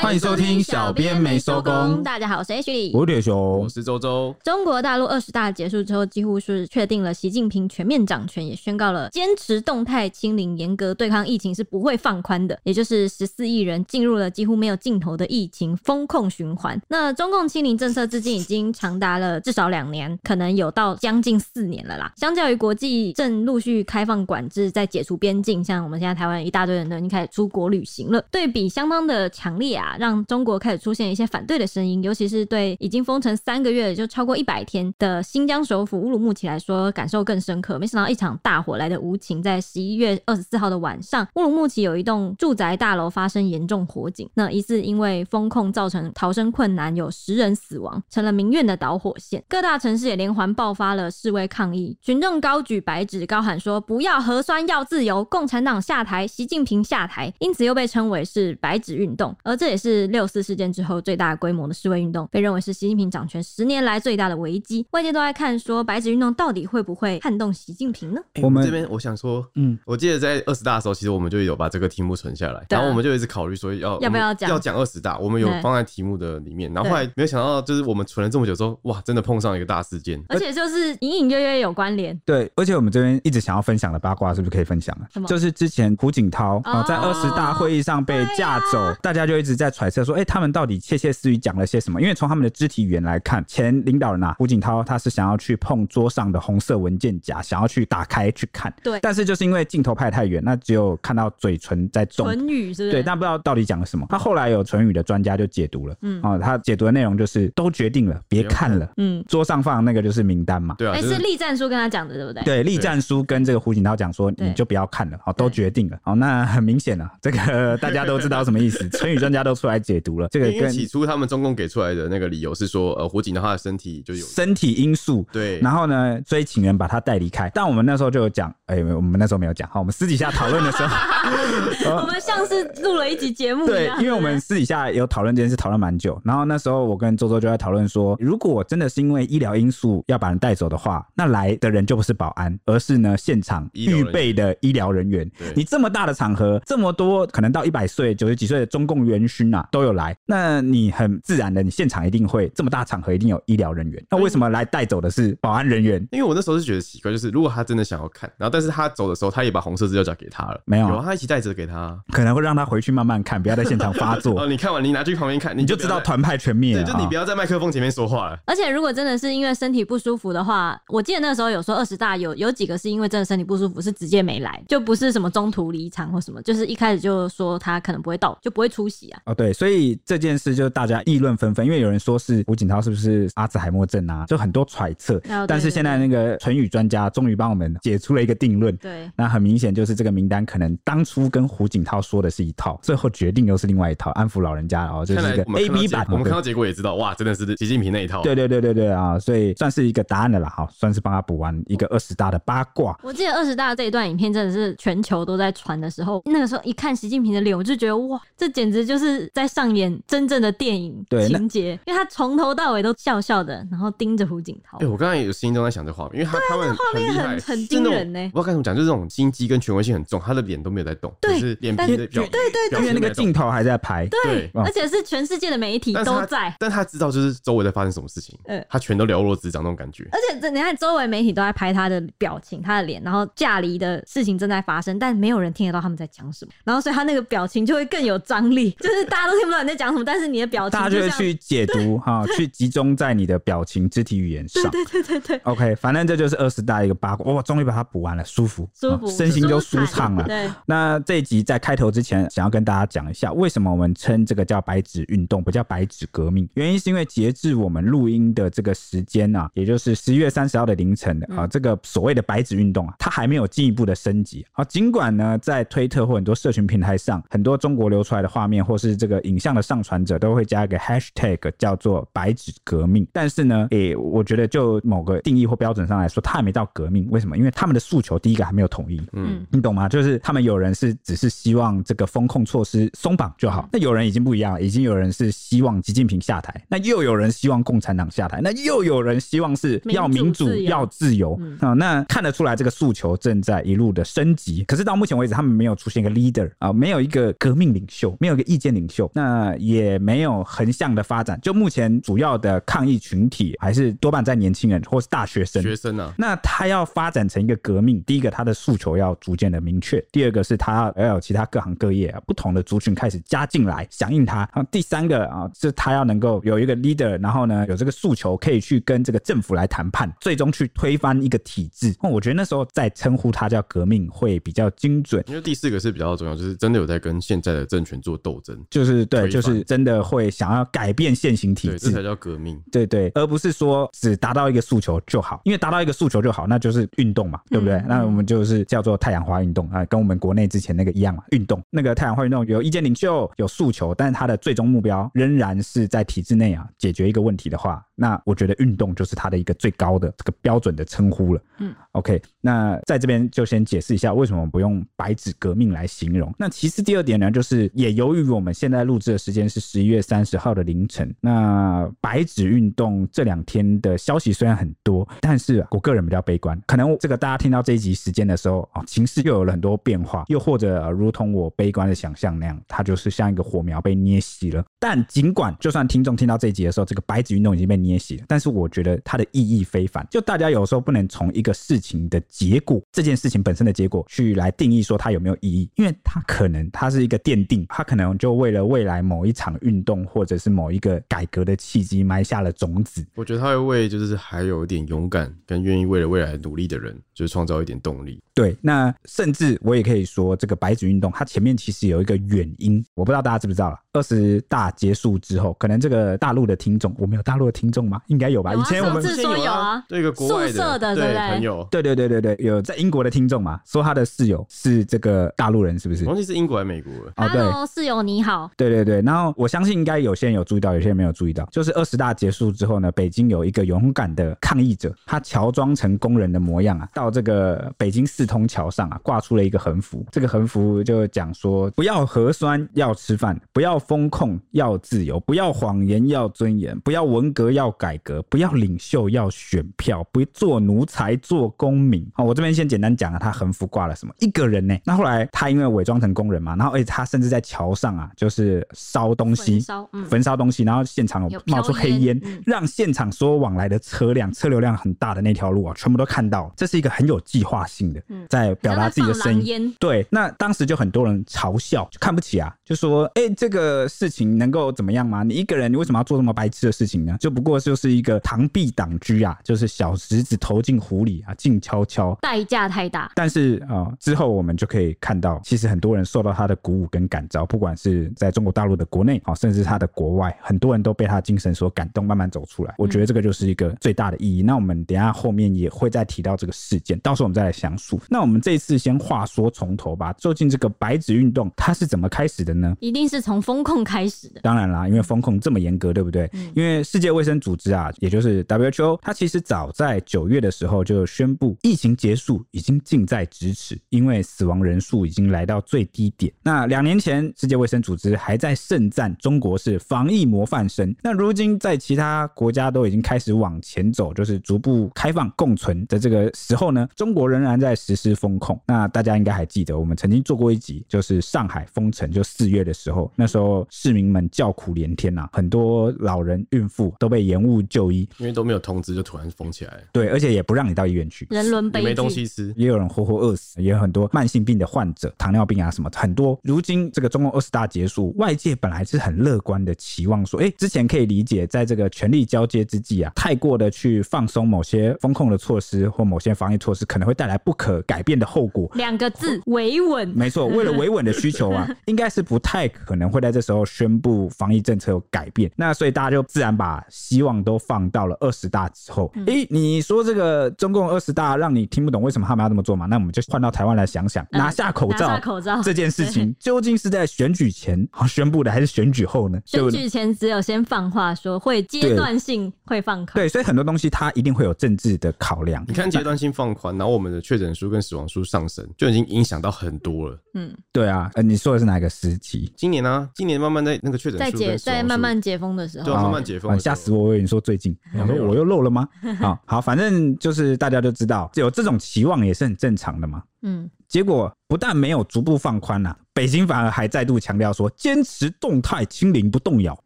欢迎收听小编没收工。大家好，我是 H 李，我是铁雄，我是周周。中国大陆二十大结束之后，几乎是确定了习近平全面掌权，也宣告了坚持动态清零、严格对抗疫情是不会放宽的。也就是十四亿人进入了几乎没有尽头的疫情风控循环。那中共清零政策至今已经长达了至少两年，可能有到将近四年了啦。相较于国际正陆续开放管制，在解除边境，像我们现在台湾一大堆人都已经开始出国旅行了，对比相当的强烈啊，让中国开始出现一些反对的声音，尤其是对已经封城三个月就超过一百天的新疆首府乌鲁木齐来说，感受更深刻。没想到一场大火来的无情，在十一月二十四号的晚上，乌鲁木齐有一栋住宅大楼发生严重火警，那疑似因为封控造成逃生困难，有十人死亡，成了民怨的导火线。各大城市也连环爆发了示威抗议，群众高举白纸，高喊说：“不要核酸，要自由，共产党下台，习近平下台。”因此又被称为是“白纸运动”，而这也是六四事件之后最大规模的示威运动，被认为是习近平掌权十年来最大的危机。外界都在看说，白纸运动到底会不会撼动习近平呢？我们这边我想说，嗯，我记得在二十大的时候，其实我们就有把这个题目存下来，然后我们就一直考虑说要要不要讲要讲二十大，我们有放在题目的里面，然后后来没有想到，就是我们存了这么久之后，哇，真的碰上一个大事件，而且就是隐隐约约有关联。对，而且我们这边一直想要分享的八卦，是不是可以分享啊？就是之前胡锦涛啊，在二十大会议上被架走，大家就一直在揣测说，哎，他们到底窃窃私语讲了些什么？因为从他们的肢体语言来看，前领导人啊，胡锦涛他是想要去碰桌上的红色文件夹，想要去打开去看。对。但是就是因为镜头拍太远，那只有看到嘴唇在动。唇语是不是？对，但不知道到底讲了什么。他后来有唇语的专家就解读了，嗯，啊，他解读的内容就是都决定了，别看了，嗯，桌上放那个就是名单嘛。对啊。哎，是栗战书跟他讲的，对不对？对，栗战书跟这个胡锦涛讲说，你就不要看了，好，都决定了。好，那很明显了，这个大家都知道什么意思，唇语专家都出来解读了。这个跟起初他们中共给出来的那个理由是说，呃，胡锦涛他的身体就有身体因素，对，然后呢，所以请人把他带离开。但我们那时候就有讲，哎，我们那时候没有讲，好，我们私底下讨论的时候，我们像是录了一集节目，对，因为我们私底下有讨论这件事，讨论蛮久。然后那时候我跟周周就在讨论说，如果真的是因为医疗因素要把人带走的话，那来的人就不是保安，而是呢现场预备的医疗人员。你这么大的场合，这么多可能到一百岁、九十几岁的中共元勋啊都有来，那你很自然的，你现场一定会这么大场合一定有医疗人员。那为什么来带走的是保安人员？因为我那时候是觉得奇怪，就是如果他真的想要看，然后但是他走的时候，他也把红色资料夹给他了，没有？有他一起带着给他，可能会让他回去慢慢看，不要在现场发作。哦，你看完你拿去旁边看，你就知道团派全灭了。对，就你不要在麦克风前面说话了。而且如果真的是因为身体不舒服的话，我记得那时候有说二十大有有几个是因为真的身体不舒服，是直接没来，就不是什么中途离场或什么，就是一开始就说他可能不会到，就不会出席啊。哦，对，所以这件事就大家议论纷纷，因为有人说是胡锦涛是不是阿兹海默症啊，就很多揣测。哦、但是现在那个唇语专家终于帮我们解出了一个定论。对，那很明显就是这个名单可能当初跟胡锦涛说的是一套，最后决定又是另外一套，安抚老人家哦，就是一个 A B 版。我们看到结果也知道，哇，真的是习近平那一套。对对对对对啊，所以算是一个答案的啦，好，算是帮他补完一个二十大的八卦。我记得二十大这一段影片真的是全球都在传的时候，那个时候一看习近平的脸，我就觉得哇，这简直就是在上演真正的电影情节，因为他从头到尾都笑笑的，然后盯着胡锦涛。哎，我刚才有心中在想这画面，因为他他们画面很很惊人呢。我不知道该怎么讲，就是这种心机跟权威性很重，他的脸都没有在动，就是脸皮的表，对对对，因为那个镜头还在拍，对，而且是全世界的媒体都在，但他知道就是周围在发生什么事情，嗯，他全都了若指掌那种感觉。而且这你看，周围媒体都在拍他的表情、他的脸，然后架离的事情正在发生，但没有人听得到他们在讲什么，然后所以他那个表情就会更有张力，就是大家都听不懂你在讲什么，但是你的表情，大家就会去解读哈，去集中在你的表情、肢体语言上。对对对对对。OK，反正这就是二十大一个八卦，哇，终于把它补完了，舒服，舒服，身心都舒畅了。对。那这一集在开头之前，想要跟大家讲一下，为什么我们称这个叫白纸运动，不叫白纸革命？原因是因为截至我们录音的这个时间啊，也就是十一月三十号的凌晨啊，这个所谓的白纸运动啊，它还没有进一步的升级啊。尽管呢，在推特或很多社群平台上，很多中国流出来的画面或是这个影像的上传者都会加一个 hashtag 叫做“白纸革命”，但是呢，诶、欸，我觉得就某个定义或标准上来说，它还没到革命。为什么？因为他们的诉求第一个还没有统一。嗯，你懂吗？就是他们有人是只是希望这个风控措施松绑就好，那有人已经不一样了，已经有人是希望习近平下台，那又有人希望共产党下台，那又有人希望是要民主、要自由啊。那看得出来，这个诉求正在一路的升级。可是到目前为止，他们没有出现一个 leader 啊，没有一个革命领袖，没有一个意见领领袖，那也没有横向的发展。就目前主要的抗议群体还是多半在年轻人或是大学生。学生啊，那他要发展成一个革命，第一个他的诉求要逐渐的明确，第二个是他要有其他各行各业啊不同的族群开始加进来响应他，然后第三个啊是他要能够有一个 leader，然后呢有这个诉求可以去跟这个政府来谈判，最终去推翻一个体制。那我觉得那时候再称呼他叫革命会比较精准。因为第四个是比较重要，就是真的有在跟现在的政权做斗争，就是对，就是真的会想要改变现行体制，这才叫革命。对对，而不是说只达到一个诉求就好，因为达到一个诉求就好，那就是运动嘛，对不对？嗯、那我们就是叫做太阳花运动啊，跟我们国内之前那个一样嘛，运动。那个太阳花运动有意见领袖，有诉求，但是它的最终目标仍然是在体制内啊解决一个问题的话，那我觉得运动就是它的一个最高的这个标准的称呼了。嗯，OK，那在这边就先解释一下为什么不用白纸革命来形容。那其实第二点呢，就是也由于我们现在录制的时间是十一月三十号的凌晨，那白纸运动这两天的消息虽然很多，但是我个人比较悲观。可能这个大家听到这一集时间的时候啊，情势又有了很多变化，又或者如同我悲观的想象那样，它就是像一个火苗被捏熄了。但尽管就算听众听到这一集的时候，这个白纸运动已经被捏熄了，但是我觉得它的意义非凡。就大家有时候不能从一个事情的结果，这件事情本身的结果去来定义说它有没有意义，因为它可能它是一个奠定，它可能就为了未来某一场运动或者是某一个改革的契机埋下了种子。我觉得他会为就是还有一点勇敢跟愿意为了未来努力的人，就是创造一点动力。对，那甚至我也可以说，这个白纸运动它前面其实有一个原因，我不知道大家知不知道了。二十大结束之后，可能这个大陆的听众，我们有大陆的听众吗？应该有吧。以前我们说有啊，对一个国外的，宿舍的对对朋友，对对对对对，有在英国的听众嘛，说他的室友是这个大陆人，是不是？忘记是英国还是美国了。哦，对，室友你好。对对对，然后我相信应该有些人有注意到，有些人没有注意到，就是二十大结束之后呢，北京有一个勇敢的抗议者，他乔装成工人的模样啊，到这个北京四通桥上啊，挂出了一个横幅，这个横幅就讲说，不要核酸要吃饭，不要风控要。自由，不要谎言，要尊严；不要文革，要改革；不要领袖，要选票；不做奴才，做公民。好，我这边先简单讲啊，他横幅挂了什么？一个人呢？那后来他因为伪装成工人嘛，然后而且他甚至在桥上啊，就是烧东西，焚烧、东西，然后现场有冒出黑烟，嗯、让现场所有往来的车辆、车流量很大的那条路啊，全部都看到。这是一个很有计划性的，在表达自己的声音。对，那当时就很多人嘲笑，就看不起啊，就说：“哎、欸，这个事情能。”够怎么样吗？你一个人，你为什么要做这么白痴的事情呢？就不过就是一个螳臂挡车啊，就是小石子投进湖里啊，静悄悄，代价太大。但是啊、呃，之后我们就可以看到，其实很多人受到他的鼓舞跟感召，不管是在中国大陆的国内啊，甚至他的国外，很多人都被他精神所感动，慢慢走出来。我觉得这个就是一个最大的意义。嗯、那我们等一下后面也会再提到这个事件，到时候我们再来详述。那我们这一次先话说从头吧，究竟这个白纸运动它是怎么开始的呢？一定是从风控开始的。当然啦，因为风控这么严格，对不对？嗯、因为世界卫生组织啊，也就是 WHO，它其实早在九月的时候就宣布，疫情结束已经近在咫尺，因为死亡人数已经来到最低点。那两年前，世界卫生组织还在盛赞中国是防疫模范生。那如今在其他国家都已经开始往前走，就是逐步开放共存的这个时候呢，中国仍然在实施封控。那大家应该还记得，我们曾经做过一集，就是上海封城，就四月的时候，那时候市民们叫苦。连天呐、啊，很多老人、孕妇都被延误就医，因为都没有通知就突然封起来。对，而且也不让你到医院去，人伦悲剧，没东西吃，也有人活活饿死，也有很多慢性病的患者，糖尿病啊什么很多。如今这个中共二十大结束，外界本来是很乐观的期望说，哎，之前可以理解，在这个权力交接之际啊，太过的去放松某些风控的措施或某些防疫措施，可能会带来不可改变的后果。两个字，维稳。没错，为了维稳的需求啊，应该是不太可能会在这时候宣布防疫政策有改变，那所以大家就自然把希望都放到了二十大之后。诶、欸，你说这个中共二十大让你听不懂为什么他们要这么做嘛？那我们就换到台湾来想想，拿下口罩，拿下口罩这件事情究竟是在选举前宣布的，还是选举后呢？选举前只有先放话说会阶段性会放口，对，所以很多东西它一定会有政治的考量。你看阶段性放宽，然后我们的确诊数跟死亡数上升，就已经影响到很多了。嗯，对啊，呃，你说的是哪个时期？今年呢？今年慢慢在那个确诊数在解，在慢慢解封的时候，就慢慢解封。吓死我！我以为你说最近，我说我又漏了吗？好好，反正就是大家都知道，有这种期望也是很正常的嘛。嗯，结果。不但没有逐步放宽啊，北京反而还再度强调说，坚持动态清零不动摇。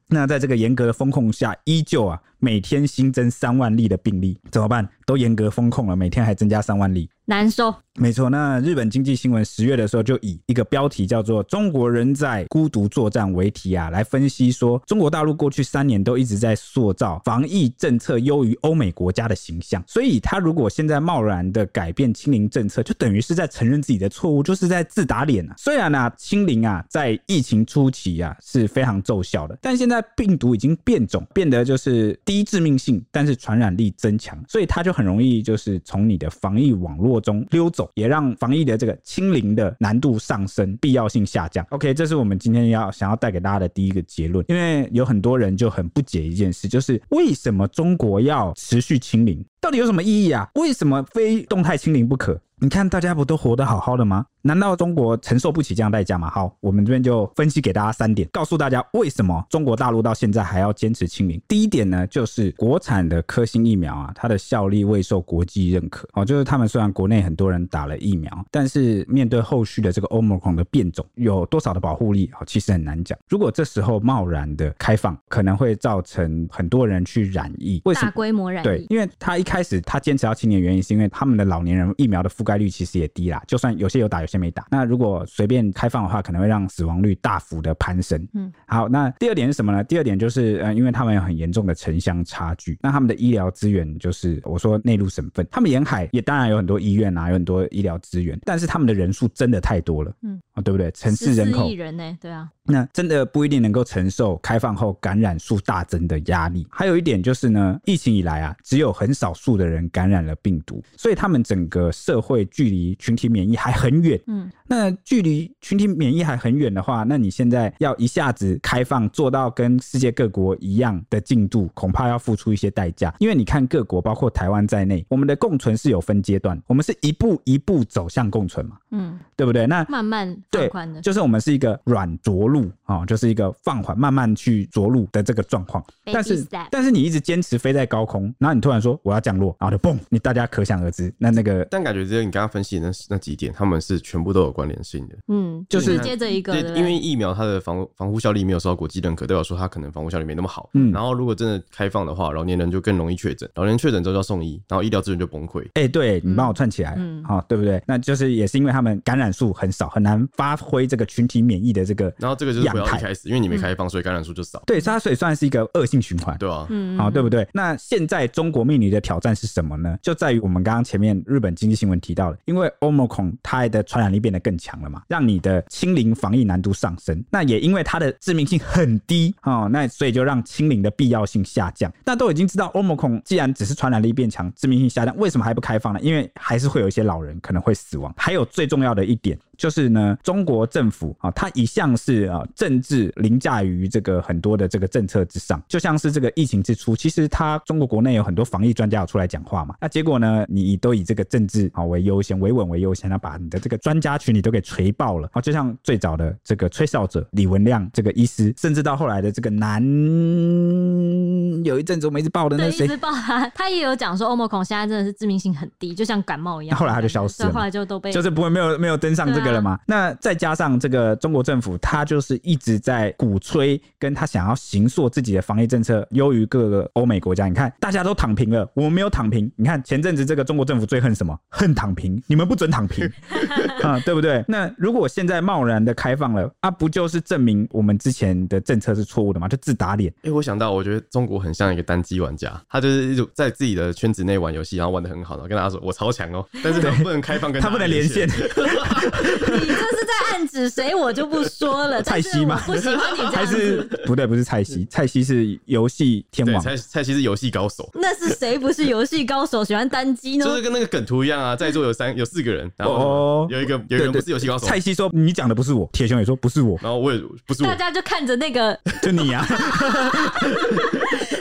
那在这个严格的风控下，依旧啊，每天新增三万例的病例，怎么办？都严格风控了，每天还增加三万例。难受，没错。那日本经济新闻十月的时候就以一个标题叫做“中国人在孤独作战”为题啊，来分析说中国大陆过去三年都一直在塑造防疫政策优于欧美国家的形象，所以他如果现在贸然的改变清零政策，就等于是在承认自己的错误，就是在自打脸啊。虽然呢、清零啊在疫情初期啊是非常奏效的，但现在病毒已经变种，变得就是低致命性，但是传染力增强，所以它就很容易就是从你的防疫网络中溜走，也让防疫的这个清零的难度上升，必要性下降。OK，这是我们今天要想要带给大家的第一个结论。因为有很多人就很不解一件事，就是为什么中国要持续清零？到底有什么意义啊？为什么非动态清零不可？你看大家不都活得好好的吗？难道中国承受不起这样代价吗？好，我们这边就分析给大家三点，告诉大家为什么中国大陆到现在还要坚持清零。第一点呢，就是国产的科兴疫苗啊，它的效力未受国际认可哦。就是他们虽然国内很多人打了疫苗，但是面对后续的这个 Omicron 的变种，有多少的保护力啊？其实很难讲。如果这时候贸然的开放，可能会造成很多人去染疫，为什么？大规模染疫。对，因为他一开始他坚持要清零的原因，是因为他们的老年人疫苗的覆盖率其实也低啦，就算有些有打，有些没打。那如果随便开放的话，可能会让死亡率大幅的攀升。嗯，好，那第二点是什么呢？第二点就是，呃，因为他们有很严重的城乡差距，那他们的医疗资源就是我说内陆省份，他们沿海也当然有很多医院啊，有很多医疗资源，但是他们的人数真的太多了。嗯，啊，对不对？城市人口亿人呢？对啊，那真的不一定能够承受开放后感染数大增的压力。还有一点就是呢，疫情以来啊，只有很少数的人感染了病毒，所以他们整个社会会距离群体免疫还很远。嗯，那距离群体免疫还很远的话，那你现在要一下子开放做到跟世界各国一样的进度，恐怕要付出一些代价。因为你看各国，包括台湾在内，我们的共存是有分阶段，我们是一步一步走向共存嘛。嗯，对不对？那慢慢放宽的，就是我们是一个软着陆啊，就是一个放缓、慢慢去着陆的这个状况。但是，但是你一直坚持飞在高空，然后你突然说我要降落，然后就嘣，你大家可想而知，那那个，但感觉只有你刚刚分析的那那几点，他们是全部都有关联性的。嗯，就是接着一个，因为疫苗它的防防护效力没有受到国际认可，代表说它可能防护效力没那么好。嗯，然后如果真的开放的话，老年人就更容易确诊，老年人确诊之后就要送医，然后医疗资源就崩溃。哎，对你帮我串起来，嗯，好，对不对？那就是也是因为他们感染数很少，很难发挥这个群体免疫的这个。然后这个就是不要一开始，因为你没开放，所以感染数就少。对，它所以算是一个恶性循环。对啊，嗯，好，对不对？那现在中国面临的挑战是什么呢？就在于我们刚刚前面日本经济新闻提到了，因为 Omicron 它的传染力变得更强了嘛，让你的清零防疫难度上升。那也因为它的致命性很低哦，那所以就让清零的必要性下降。那都已经知道欧盟孔既然只是传染力变强，致命性下降，为什么还不开放呢？因为还是会有一些老人可能会死亡。还有最重要的一点。就是呢，中国政府啊，它一向是啊，政治凌驾于这个很多的这个政策之上。就像是这个疫情之初，其实它中国国内有很多防疫专家有出来讲话嘛。那结果呢，你都以这个政治啊为优先，维稳为优先，那把你的这个专家群你都给锤爆了啊。就像最早的这个吹哨者李文亮这个医师，甚至到后来的这个南有一阵子我们一直报的那谁，一直报他，他也有讲说欧盟孔现在真的是致命性很低，就像感冒一样。后来他就消失了，后来就都被就是不会没有没有登上这个。了吗？那再加上这个中国政府，他就是一直在鼓吹，跟他想要行塑自己的防疫政策优于各个欧美国家。你看，大家都躺平了，我们没有躺平。你看前阵子这个中国政府最恨什么？恨躺平，你们不准躺平啊，对不对？那如果现在贸然的开放了，啊，不就是证明我们之前的政策是错误的吗？就自打脸。哎，我想到，我觉得中国很像一个单机玩家，他就是一种在自己的圈子内玩游戏，然后玩的很好，然后跟大家说我超强哦，但是他不能开放跟他，他不能连线。你这是 指谁？我就不说了。蔡西吗？不喜欢你这样子。还是不对，不是蔡西，蔡西是游戏天王。蔡蔡西是游戏高手。那是谁不是游戏高手？喜欢单机呢？就是跟那个梗图一样啊，在座有三有四个人，然后有一个有一个人不是游戏高手。蔡西说：“你讲的不是我。”铁雄也说：“不是我。”然后我也不是我。大家就看着那个，就你啊。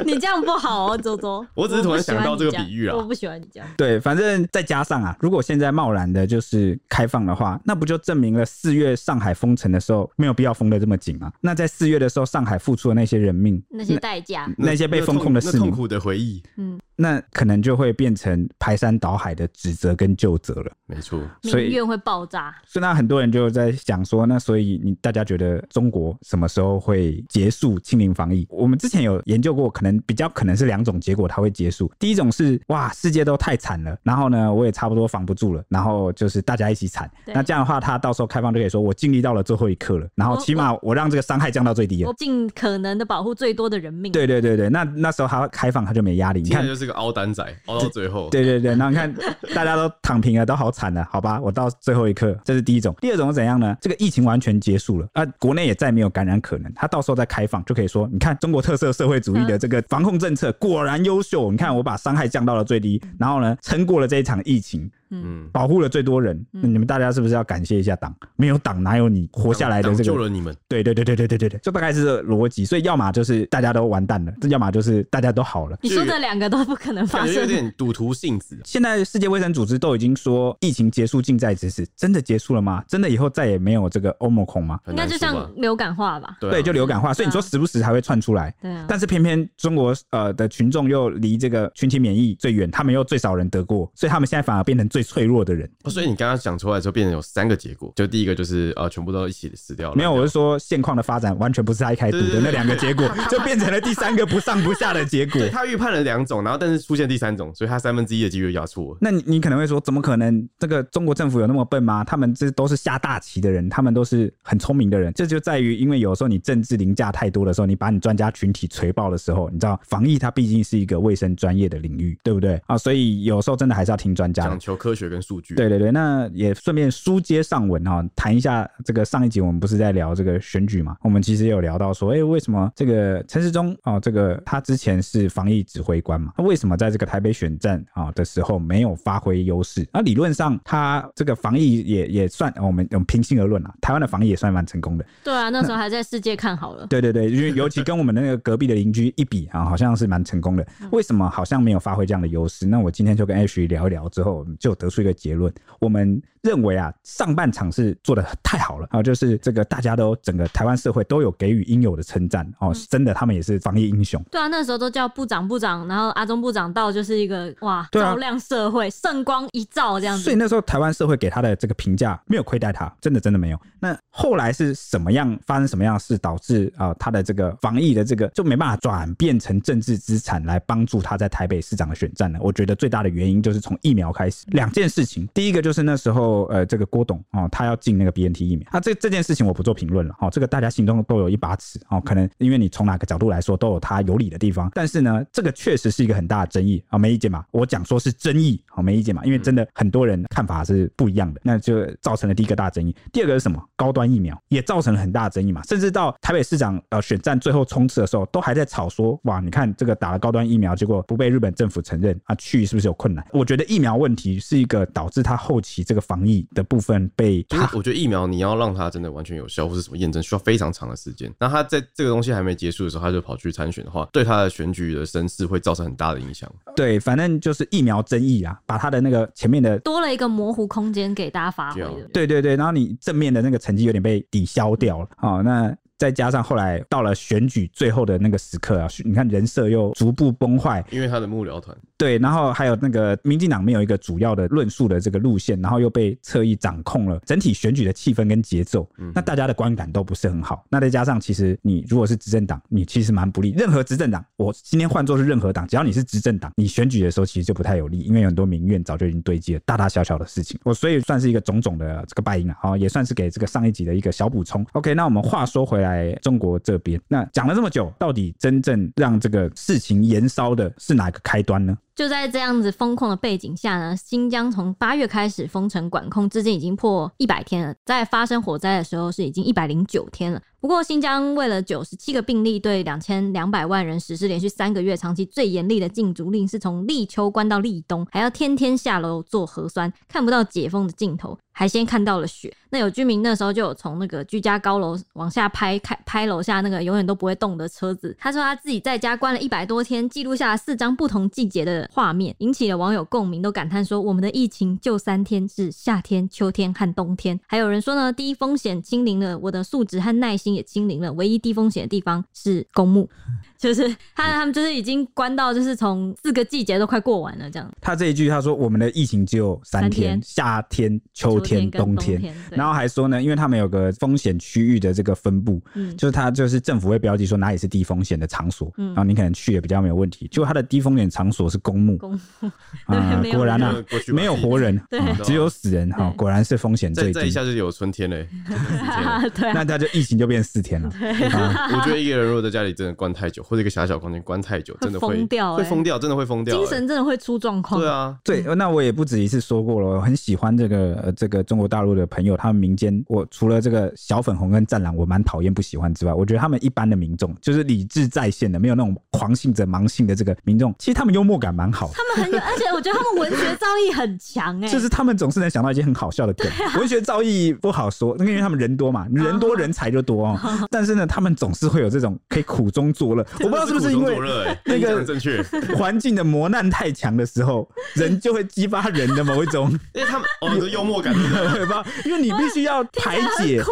你这样不好哦，周周。我只是突然想到这个比喻啊，我不喜欢你这样。对，反正再加上啊，如果现在贸然的就是开放的话，那不就证明了四月上海封城的时候没有必要封的这么紧啊？那在四月的时候，上海付出的那些人命、那些代价、那些被封控的市民、痛苦的回忆，嗯。那可能就会变成排山倒海的指责跟就责了。没错，所以民怨会爆炸。所以那很多人就在想说，那所以你大家觉得中国什么时候会结束清零防疫？我们之前有研究过，可能比较可能是两种结果，它会结束。第一种是哇，世界都太惨了，然后呢，我也差不多防不住了，然后就是大家一起惨。那这样的话，他到时候开放就可以说，我尽力到了最后一刻了，然后起码我让这个伤害降到最低了，我尽可能的保护最多的人命。对对对对，那那时候他开放，他就没压力。你看，就是个凹单仔，凹到最后。对对对，然后你看大家都躺平了，都好惨了，好吧，我到最后一刻，这是第一种。第二种是怎样呢？这个疫情完全结束了，啊，国内也再没有感染可能，他到时候再开放就可以说，你看中国特色社会主义的这个防控政策果然优秀，你看我把伤害降到了最低，然后呢，撑过了这一场疫情。嗯，保护了最多人，那你们大家是不是要感谢一下党？没有党哪有你活下来的这个？救了你们。对对对对对对对对，就大概是这逻辑。所以要么就是大家都完蛋了，这要么就是大家都好了。你说这两个都不可能发生，有点赌徒性子。现在世界卫生组织都已经说疫情结束近在咫尺，真的结束了吗？真的以后再也没有这个欧盟恐吗？应该就像流感化吧？对，就流感化。所以你说时不时还会窜出来。对啊。但是偏偏中国呃的群众又离这个群体免疫最远，他们又最少人得过，所以他们现在反而变成最脆弱的人。所以你刚刚讲出来之后，变成有三个结果，就第一个就是呃，全部都一起死掉了。没有，我是说现况的发展完全不是他一开始赌的那两个结果，就变成了第三个不上不下的结果。对，他预判了两种，然后但是出现第三种，所以他三分之一的几率压错。那你你可能会说，怎么可能？这个中国政府有那么笨吗？他们这都是下大棋的人，他们都是很聪明的人。这就在于，因为有时候你政治凌驾太多的时候，你把你专家群体锤爆的时候，你知道防疫它毕竟是一个卫生专业的领域，对不对啊？所以有时候真的还是要听专家，讲求科学跟数据。对对对，那也。顺便书接上文哈，谈一下这个上一集我们不是在聊这个选举嘛？我们其实也有聊到说，哎，为什么这个陈时中哦，这个他之前是防疫指挥官嘛？他为什么在这个台北选战啊的时候没有发挥优势？那理论上他这个防疫也也算，我们我们平心而论啊，台湾的防疫也算蛮成功的。对啊，那时候还在世界看好了。对对对，因为尤其跟我们那个隔壁的邻居一比啊，好像是蛮成功的。为什么好像没有发挥这样的优势？那我今天就跟 Ash 聊一聊之后，就得出一个结论，我们。认为啊，上半场是做的太好了啊，就是这个大家都整个台湾社会都有给予应有的称赞哦，真的他们也是防疫英雄。对啊，那时候都叫部长部长，然后阿中部长到就是一个哇，照亮社会，圣光一照这样子。所以那时候台湾社会给他的这个评价没有亏待他，真的真的没有。那后来是什么样发生什么样的事导致啊他的这个防疫的这个就没办法转变成政治资产来帮助他在台北市长的选战呢？我觉得最大的原因就是从疫苗开始，两件事情。第一个就是那时候。呃，这个郭董哦，他要进那个 BNT 疫苗，那、啊、这这件事情我不做评论了。哦，这个大家心中都有一把尺哦，可能因为你从哪个角度来说都有他有理的地方，但是呢，这个确实是一个很大的争议啊、没意见吧？我讲说是争议，好、哦，没意见嘛？因为真的很多人看法是不一样的，那就造成了第一个大争议。第二个是什么？高端疫苗也造成了很大的争议嘛？甚至到台北市长呃选战最后冲刺的时候，都还在吵说，哇，你看这个打了高端疫苗，结果不被日本政府承认啊，去是不是有困难？我觉得疫苗问题是一个导致他后期这个防疫的部分。被，我觉得疫苗你要让它真的完全有效，或是什么验证，需要非常长的时间。那他在这个东西还没结束的时候，他就跑去参选的话，对他的选举的声势会造成很大的影响。对，反正就是疫苗争议啊，把他的那个前面的多了一个模糊空间给大家发挥。对对对，然后你正面的那个成绩有点被抵消掉了啊、哦。那。再加上后来到了选举最后的那个时刻啊，你看人设又逐步崩坏，因为他的幕僚团对，然后还有那个民进党没有一个主要的论述的这个路线，然后又被侧翼掌控了整体选举的气氛跟节奏，那大家的观感都不是很好。那再加上其实你如果是执政党，你其实蛮不利。任何执政党，我今天换作是任何党，只要你是执政党，你选举的时候其实就不太有利，因为有很多民怨早就已经堆积了，大大小小的事情。我所以算是一个种种的这个败因啊，好，也算是给这个上一集的一个小补充。OK，那我们话说回来，在中国。这边那讲了这么久，到底真正让这个事情延烧的是哪个开端呢？就在这样子封控的背景下呢，新疆从八月开始封城管控，至今已经破一百天了。在发生火灾的时候是已经一百零九天了。不过新疆为了九十七个病例，对两千两百万人实施连续三个月长期最严厉的禁足令，是从立秋关到立冬，还要天天下楼做核酸，看不到解封的尽头，还先看到了雪。那有居民那时候就有从那个居家高楼往下拍，开拍楼下那个永远都不会动的车子。他说他自己在家关了一百多天，记录下了四张不同季节的画面，引起了网友共鸣，都感叹说：“我们的疫情就三天，是夏天、秋天和冬天。”还有人说呢，低风险清零了，我的素质和耐心也清零了，唯一低风险的地方是公墓。就是他他们就是已经关到，就是从四个季节都快过完了这样。他这一句他说我们的疫情只有三天，夏天、秋天、冬天，然后还说呢，因为他们有个风险区域的这个分布，就是他就是政府会标记说哪里是低风险的场所，然后你可能去也比较没有问题。结果他的低风险场所是公墓，公墓。啊，果然啊，没有。活人，只有死人哈，果然是风险最低。再一下就有春天嘞，对，那他就疫情就变四天了。我觉得一个人如果在家里真的关太久，或者一个狭小空间关太久，真的会疯掉，会疯掉，真的会疯掉，精神真的会出状况。对啊，对，那我也不止一次说过了，我很喜欢这个呃这个中国大陆的朋友，他们民间，我除了这个小粉红跟战狼，我蛮讨厌不喜欢之外，我觉得他们一般的民众，就是理智在线的，没有那种狂性者盲性的这个民众，其实他们幽默感蛮好，他们很有，而且我觉得他们文学造诣很强哎，就是他们总是能想到一些很好笑的梗，文学造诣不好说，那因为他们人多嘛，人多人才就多哦，但是呢，他们总是会有这种可以苦中作乐，我不知道是不是因为 那个正确 环境的磨难太强的时候，人就会激发人的某一种，因为他们哦，的幽默感，对吧？因为你必须要排解，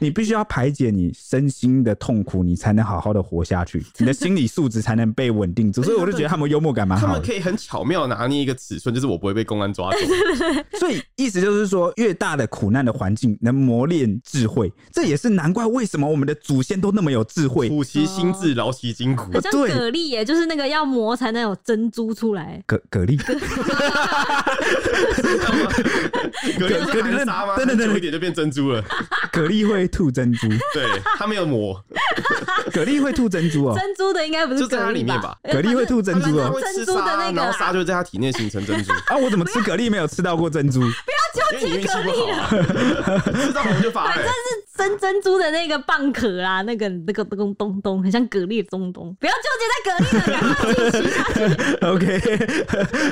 你必须要排解你身心的痛苦，你才能好好的活下去，你的心理素质才能被稳定住。所以我就觉得他们幽默感蛮好，他们可以很巧妙拿捏一个尺寸，就是我不会被公安抓走。所以意思就是说，越大的苦难的环境能磨练智慧，这也是难怪为什么我们的祖先都那么有智慧。苦其心志，劳其筋骨。像蛤蜊耶，就是那个要磨才能有珍珠出来。蛤蛤蜊。蛤蜊蛤蜊沙吗？真的，久一点就变珍珠了。蛤蜊会吐珍珠，对，它没有磨。蛤蜊会吐珍珠哦。珍珠的应该不是就在它里面吧？蛤蜊会吐珍珠哦。珍珠的那个，然后沙就在它体内形成珍珠。啊，我怎么吃蛤蜊没有吃到过珍珠？不要纠结蛤蜊了，吃到我就发了。生珍珠的那个蚌壳啊，那个那个咚咚咚，很像蛤蜊的咚咚。不要纠结在蛤蜊了，OK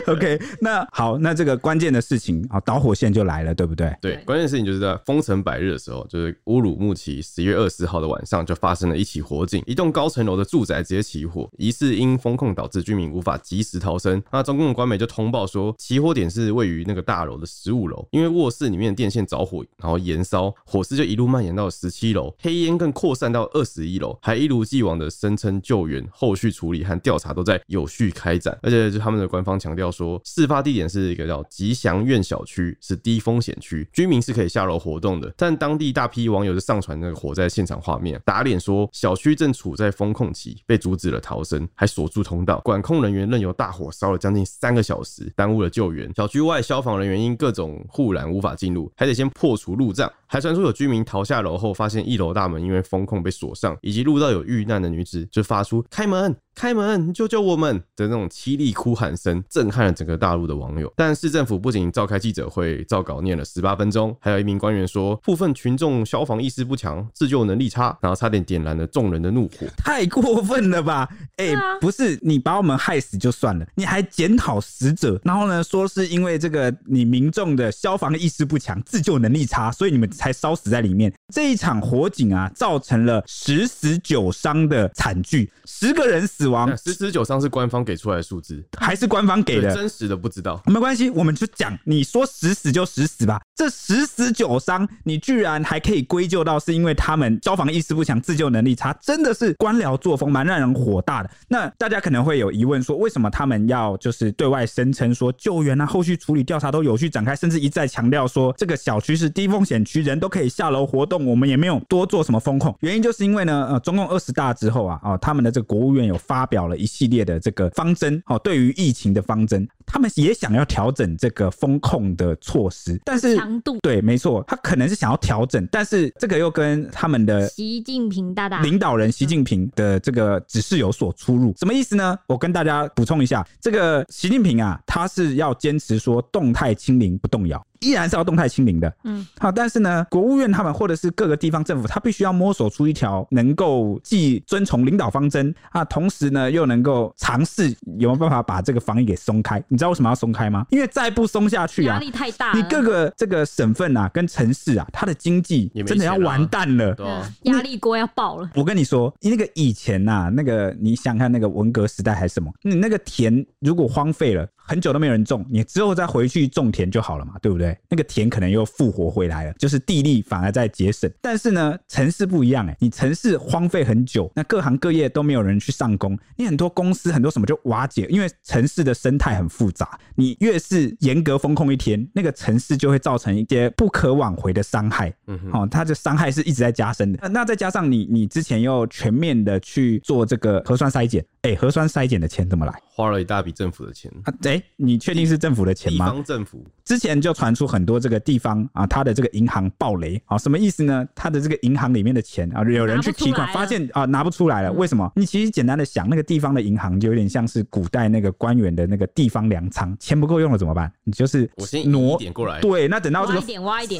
OK。那好，那这个关键的事情啊，导火线就来了，对不对？对，关键事情就是在封城百日的时候，就是乌鲁木齐十月二十号的晚上，就发生了一起火警，一栋高层楼的住宅直接起火，疑似因风控导致居民无法及时逃生。那中共的官媒就通报说，起火点是位于那个大楼的十五楼，因为卧室里面的电线着火，然后延烧，火势就一路蔓延到十七楼，黑烟更扩散到二十一楼，还一如既往的声称救救援、后续处理和调查都在有序开展。而且就他们的官方强调说，事发地点是一个叫吉祥苑小区，是低风险区，居民是可以下楼活动的。但当地大批网友就上传那个火灾现场画面，打脸说小区正处在封控期，被阻止了逃生，还锁住通道，管控人员任由大火烧了将近三个小时，耽误了救援。小区外消防人员因各种护栏无法进入，还得先破除路障。还传出有居民逃下楼后，发现一楼大门因为封控被锁上，以及录到有遇难的女子就发出“开门”。开门，救救我们的那种凄厉哭喊声，震撼了整个大陆的网友。但市政府不仅召开记者会，照稿念了十八分钟，还有一名官员说，部分群众消防意识不强，自救能力差，然后差点点燃了众人的怒火。太过分了吧？哎、欸，不是你把我们害死就算了，你还检讨死者，然后呢说是因为这个你民众的消防意识不强，自救能力差，所以你们才烧死在里面。这一场火警啊，造成了十死九伤的惨剧，十个人死亡。十死九伤是官方给出来的数字，还是官方给的？真实的不知道，没关系，我们就讲，你说十死就十死吧。这十死九伤，你居然还可以归咎到是因为他们消防意识不强、自救能力差，真的是官僚作风，蛮让人火大的。那大家可能会有疑问，说为什么他们要就是对外声称说救援啊、后续处理、调查都有序展开，甚至一再强调说这个小区是低风险区，人都可以下楼活动，我们也没有多做什么风控。原因就是因为呢，呃，中共二十大之后啊，啊，他们的这个国务院有发表了一系列的这个方针，哦，对于疫情的方针，他们也想要调整这个风控的措施，但是强度对，没错，他可能是想要调整，但是这个又跟他们的习近平大大领导人习近平的这个指示有所出入。什么意思呢？我跟大家补充一下，这个习近平啊，他是要坚持说动态清零不动摇。依然是要动态清零的，嗯，好，但是呢，国务院他们或者是各个地方政府，它必须要摸索出一条能够既遵从领导方针啊，同时呢又能够尝试有没有办法把这个防疫给松开。你知道为什么要松开吗？因为再不松下去啊，压力太大，你各个这个省份啊跟城市啊，它的经济真的要完蛋了，对，压力锅要爆了。我跟你说，你那个以前呐、啊，那个你想看那个文革时代还是什么，你那个田如果荒废了很久都没有人种，你之后再回去种田就好了嘛，对不对？那个田可能又复活回来了，就是地力反而在节省。但是呢，城市不一样哎，你城市荒废很久，那各行各业都没有人去上工，你很多公司很多什么就瓦解，因为城市的生态很复杂。你越是严格封控一天，那个城市就会造成一些不可挽回的伤害。嗯哼，哦，它的伤害是一直在加深的。那再加上你，你之前又全面的去做这个核酸筛检。哎、欸，核酸筛检的钱怎么来？花了一大笔政府的钱啊！哎、欸，你确定是政府的钱吗？地方政府之前就传出很多这个地方啊，他的这个银行暴雷啊，什么意思呢？他的这个银行里面的钱啊，有人去提款，发现啊拿不出来了。为什么？你其实简单的想，那个地方的银行就有点像是古代那个官员的那个地方粮仓，钱不够用了怎么办？你就是我先挪点过来。对，那等到这个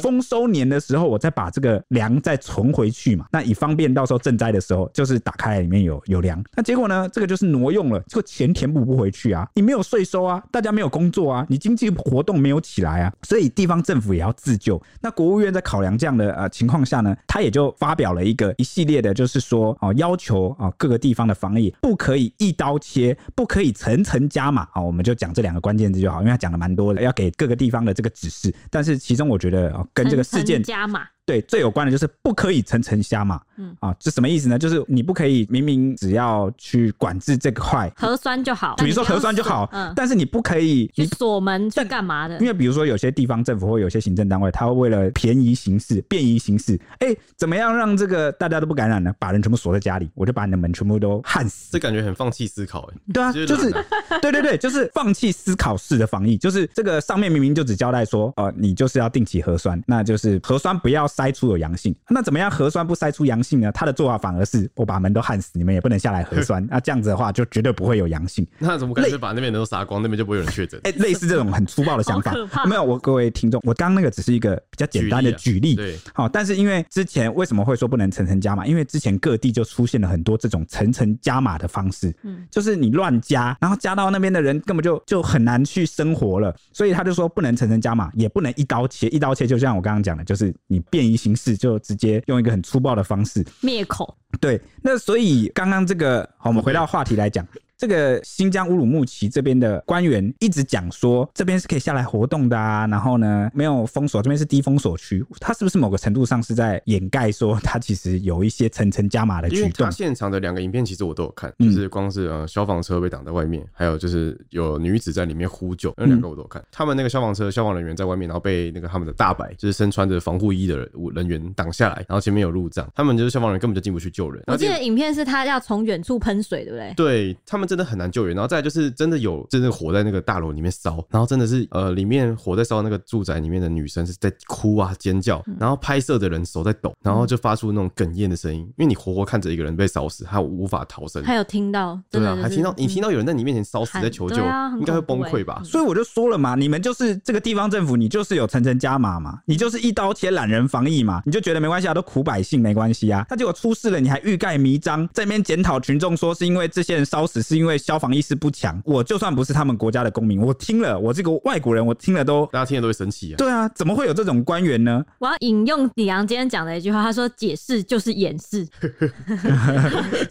丰收年的时候，我再把这个粮再存回去嘛。那以方便到时候赈灾的时候，就是打开来里面有有粮。那结果呢？这个就是挪用了。这个钱填补不回去啊，你没有税收啊，大家没有工作啊，你经济活动没有起来啊，所以地方政府也要自救。那国务院在考量这样的呃情况下呢，他也就发表了一个一系列的，就是说哦，要求啊各个地方的防疫不可以一刀切，不可以层层加码啊，我们就讲这两个关键字就好，因为他讲了蛮多的，要给各个地方的这个指示。但是其中我觉得啊，跟这个事件加码。对，最有关的就是不可以层层加码，嗯啊，这什么意思呢？就是你不可以明明只要去管制这块核酸就好，比如说核酸就好，嗯，但是你不可以你锁门去干嘛的？因为比如说有些地方政府或有些行政单位，他会为了便宜行事、便宜行事，哎，怎么样让这个大家都不感染呢？把人全部锁在家里，我就把你的门全部都焊死。这感觉很放弃思考，哎，对啊，就是对对对，就是放弃思考式的防疫，就是这个上面明明就只交代说，呃，你就是要定期核酸，那就是核酸不要筛出有阳性。那怎么样核酸不筛出阳性呢？他的做法反而是我把门都焊死，你们也不能下来核酸。那这样子的话，就绝对不会有阳性。那怎么干脆把那边人都杀光，那边就不会有人确诊？哎、欸，类似这种很粗暴的想法，没有。我各位听众，我刚刚那个只是一个比较简单的举例。对，好，但是因为之前为什么会说不能层层加码？因为之前各地就出现了很多这种层层加码的方式，嗯，就是你乱加，然后加到那边的人根本就就很难去生活了。所以他就说不能层层加码，也不能一刀切。一刀切就像我刚刚讲的，就是你便宜行事就。直接用一个很粗暴的方式灭口。对，那所以刚刚这个，好，我们回到话题来讲。这个新疆乌鲁木齐这边的官员一直讲说，这边是可以下来活动的啊，然后呢，没有封锁，这边是低封锁区，他是不是某个程度上是在掩盖说他其实有一些层层加码的举动？因为他现场的两个影片其实我都有看，就是光是呃消防车被挡在外面，还有就是有女子在里面呼救，那两个我都有看。他们那个消防车消防人员在外面，然后被那个他们的大白，就是身穿着防护衣的人员挡下来，然后前面有路障，他们就是消防员根本就进不去救人。我记得影片是他要从远处喷水，对不对？对他们真的很难救援，然后。再就是真的有，真的火在那个大楼里面烧，然后真的是呃，里面火在烧那个住宅里面的女生是在哭啊尖叫，然后拍摄的人手在抖，然后就发出那种哽咽的声音，因为你活活看着一个人被烧死，还有无法逃生。还有听到，对啊，还听到你听到有人在你面前烧死在求救，应该会崩溃吧？所以我就说了嘛，你们就是这个地方政府，你就是有层层加码嘛，你就是一刀切懒人防疫嘛，你就觉得没关系啊，都苦百姓没关系啊，他结果出事了，你还欲盖弥彰，在那边检讨群众说是因为这些人烧死，是因为消防意识不强，我就。算不是他们国家的公民，我听了，我这个外国人，我听了都，大家听了都会生气啊。对啊，怎么会有这种官员呢？我要引用李阳今天讲的一句话，他说：“解释就是掩饰。”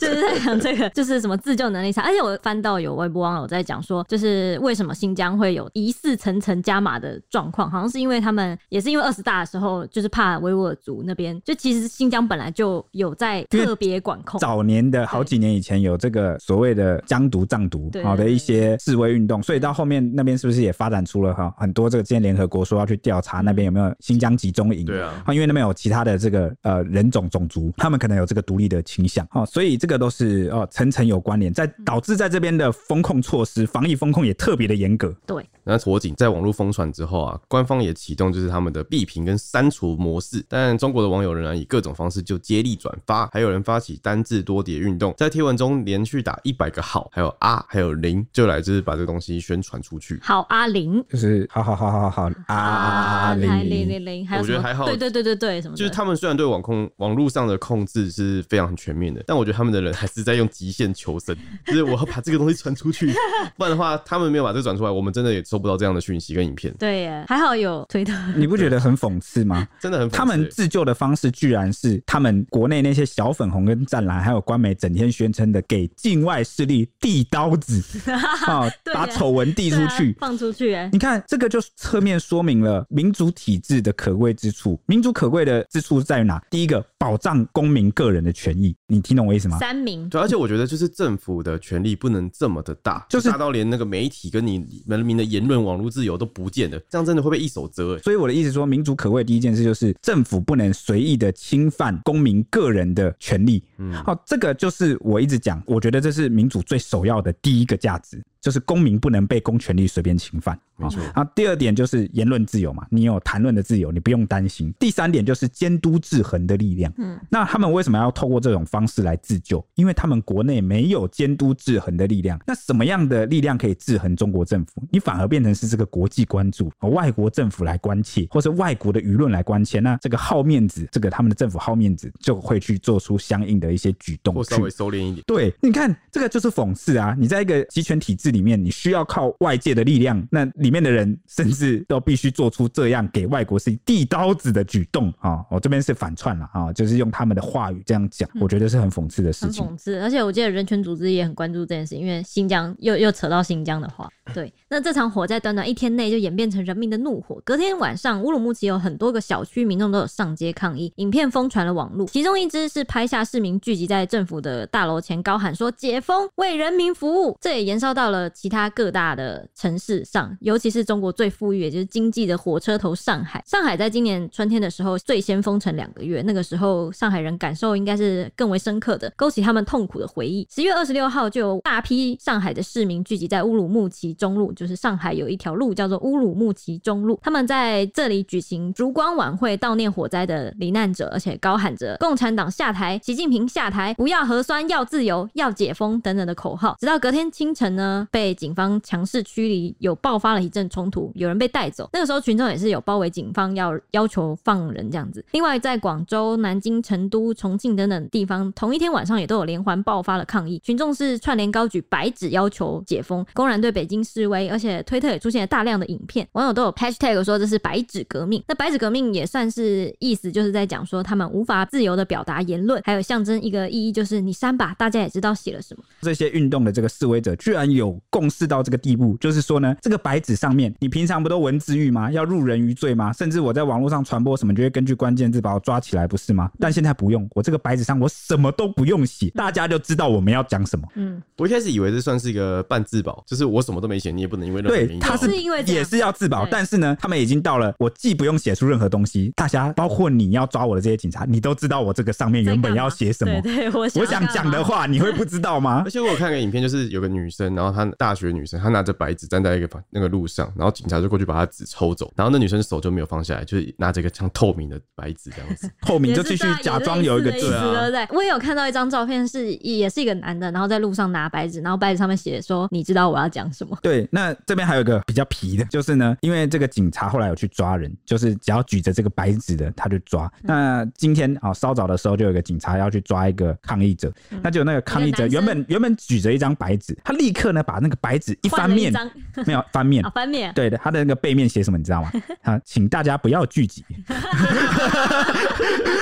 就是在讲这个，就是什么自救能力差。而且我翻到有微博网友在讲说，就是为什么新疆会有疑似层层加码的状况，好像是因为他们也是因为二十大的时候，就是怕维吾尔族那边，就其实新疆本来就有在特别管控。早年的好几年以前有这个所谓的疆独、藏独好的一些。示威运动，所以到后面那边是不是也发展出了哈很多这个？之前联合国说要去调查那边有没有新疆集中营？对啊，因为那边有其他的这个呃人种种族，他们可能有这个独立的倾向哦，所以这个都是哦层层有关联，在导致在这边的风控措施、防疫风控也特别的严格。对，那火警在网络疯传之后啊，官方也启动就是他们的闭屏跟删除模式，但中国的网友仍然以各种方式就接力转发，还有人发起单字多叠运动，在贴文中连续打一百个好，还有啊，还有零，就来。就是把这个东西宣传出去。好阿零，就是好好好好好啊阿零零零零，我觉得还好。对对对对对，什么？就是他们虽然对网控网络上的控制是非常全面的，但我觉得他们的人还是在用极限求生。就是我要把这个东西传出去，不然的话，他们没有把这个转出来，我们真的也收收不到这样的讯息跟影片。对耶，还好有推特。你不觉得很讽刺吗？真的很刺。他们自救的方式，居然是他们国内那些小粉红跟战狼，还有官媒整天宣称的给境外势力递刀子 啊，把丑闻递出去，放出去。哎，你看这个就侧面说明了民主体制的可贵之处。民主可贵的之处在于哪？第一个，保障公民个人的权益。你听懂我意思吗？三民。对，而且我觉得就是政府的权力不能这么的大，就是大到连那个媒体跟你人民的言论、网络自由都不见了，这样真的会被一手遮。所以我的意思说，民主可贵的第一件事就是政府不能随意的侵犯公民个人的权利。嗯，好，这个就是我一直讲，我觉得这是民主最首要的第一个价值。就是公民不能被公权力随便侵犯，没错。啊第二点就是言论自由嘛，你有谈论的自由，你不用担心。第三点就是监督制衡的力量。嗯，那他们为什么要透过这种方式来自救？因为他们国内没有监督制衡的力量。那什么样的力量可以制衡中国政府？你反而变成是这个国际关注，外国政府来关切，或是外国的舆论来关切。那这个好面子，这个他们的政府好面子，就会去做出相应的一些举动，或稍微收敛一点。对，你看这个就是讽刺啊！你在一个集权体制里面，你需要靠外界的力量，那里面的人甚至都必须做出这样给外国是递刀子的举动啊！我这边是反串了啊，就是用他们的话语这样讲，我觉得是很讽刺的事情。很讽刺，而且我记得人权组织也很关注这件事，因为新疆又又扯到新疆的话，对，那这场火在短短一天内就演变成人民的怒火。隔天晚上，乌鲁木齐有很多个小区民众都有上街抗议，影片疯传了网络，其中一支是拍下市民聚集在政府的大楼前高喊说“解封，为人民服务”，这也延烧到了呃其他。各大的城市上，尤其是中国最富裕，也就是经济的火车头上海。上海在今年春天的时候最先封城两个月，那个时候上海人感受应该是更为深刻的，勾起他们痛苦的回忆。十月二十六号，就有大批上海的市民聚集在乌鲁木齐中路，就是上海有一条路叫做乌鲁木齐中路，他们在这里举行烛光晚会，悼念火灾的罹难者，而且高喊着“共产党下台，习近平下台，不要核酸，要自由，要解封”等等的口号。直到隔天清晨呢，被警方强势驱离，有爆发了一阵冲突，有人被带走。那个时候，群众也是有包围警方，要要求放人这样子。另外，在广州、南京、成都、重庆等等地方，同一天晚上也都有连环爆发了抗议，群众是串联高举白纸要求解封，公然对北京示威，而且推特也出现了大量的影片，网友都有 hashtag 说这是白纸革命。那白纸革命也算是意思，就是在讲说他们无法自由的表达言论，还有象征一个意义，就是你删吧，大家也知道写了什么。这些运动的这个示威者居然有共识。事到这个地步，就是说呢，这个白纸上面，你平常不都文字狱吗？要入人于罪吗？甚至我在网络上传播什么，就会根据关键字把我抓起来，不是吗？但现在不用，我这个白纸上我什么都不用写，大家就知道我们要讲什么。嗯，我一开始以为这算是一个半自保，就是我什么都没写，你也不能因为任何对，他是因为也是要自保，但是呢，他们已经到了，我既不用写出任何东西，大家包括你要抓我的这些警察，你都知道我这个上面原本要写什么。对，对，我想我想讲的话，你会不知道吗？而且我有看个影片，就是有个女生，然后她大学女生，她拿着白。纸站在一个那个路上，然后警察就过去把她纸抽走，然后那女生手就没有放下来，就是拿着一个像透明的白纸这样子，透明就继续假装有一个 字啊。对，我也有看到一张照片，是也是一个男的，然后在路上拿白纸，然后白纸上面写说：“你知道我要讲什么？”对，那这边还有一个比较皮的，就是呢，因为这个警察后来有去抓人，就是只要举着这个白纸的他就抓。那今天啊，稍早的时候就有一个警察要去抓一个抗议者，那就那个抗议者原本原本举着一张白纸，他立刻呢把那个白纸一翻面。没有翻面，翻面，对的，他的那个背面写什么，你知道吗？啊，请大家不要聚集。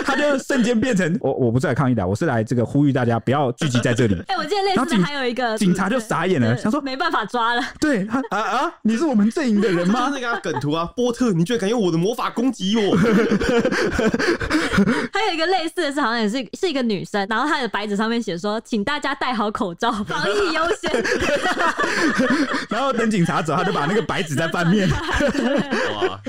他就瞬间变成我，我不是来抗议的，我是来这个呼吁大家不要聚集在这里。哎，我记得类似的还有一个警察就傻眼了，想说没办法抓了。对他啊啊，你是我们阵营的人吗？那个梗图啊，波特，你居然敢用我的魔法攻击我？还有一个类似的是，好像也是是一个女生，然后她的白纸上面写说，请大家戴好口罩，防疫优先。然后等警察走，他就把那个白纸在翻面。哇，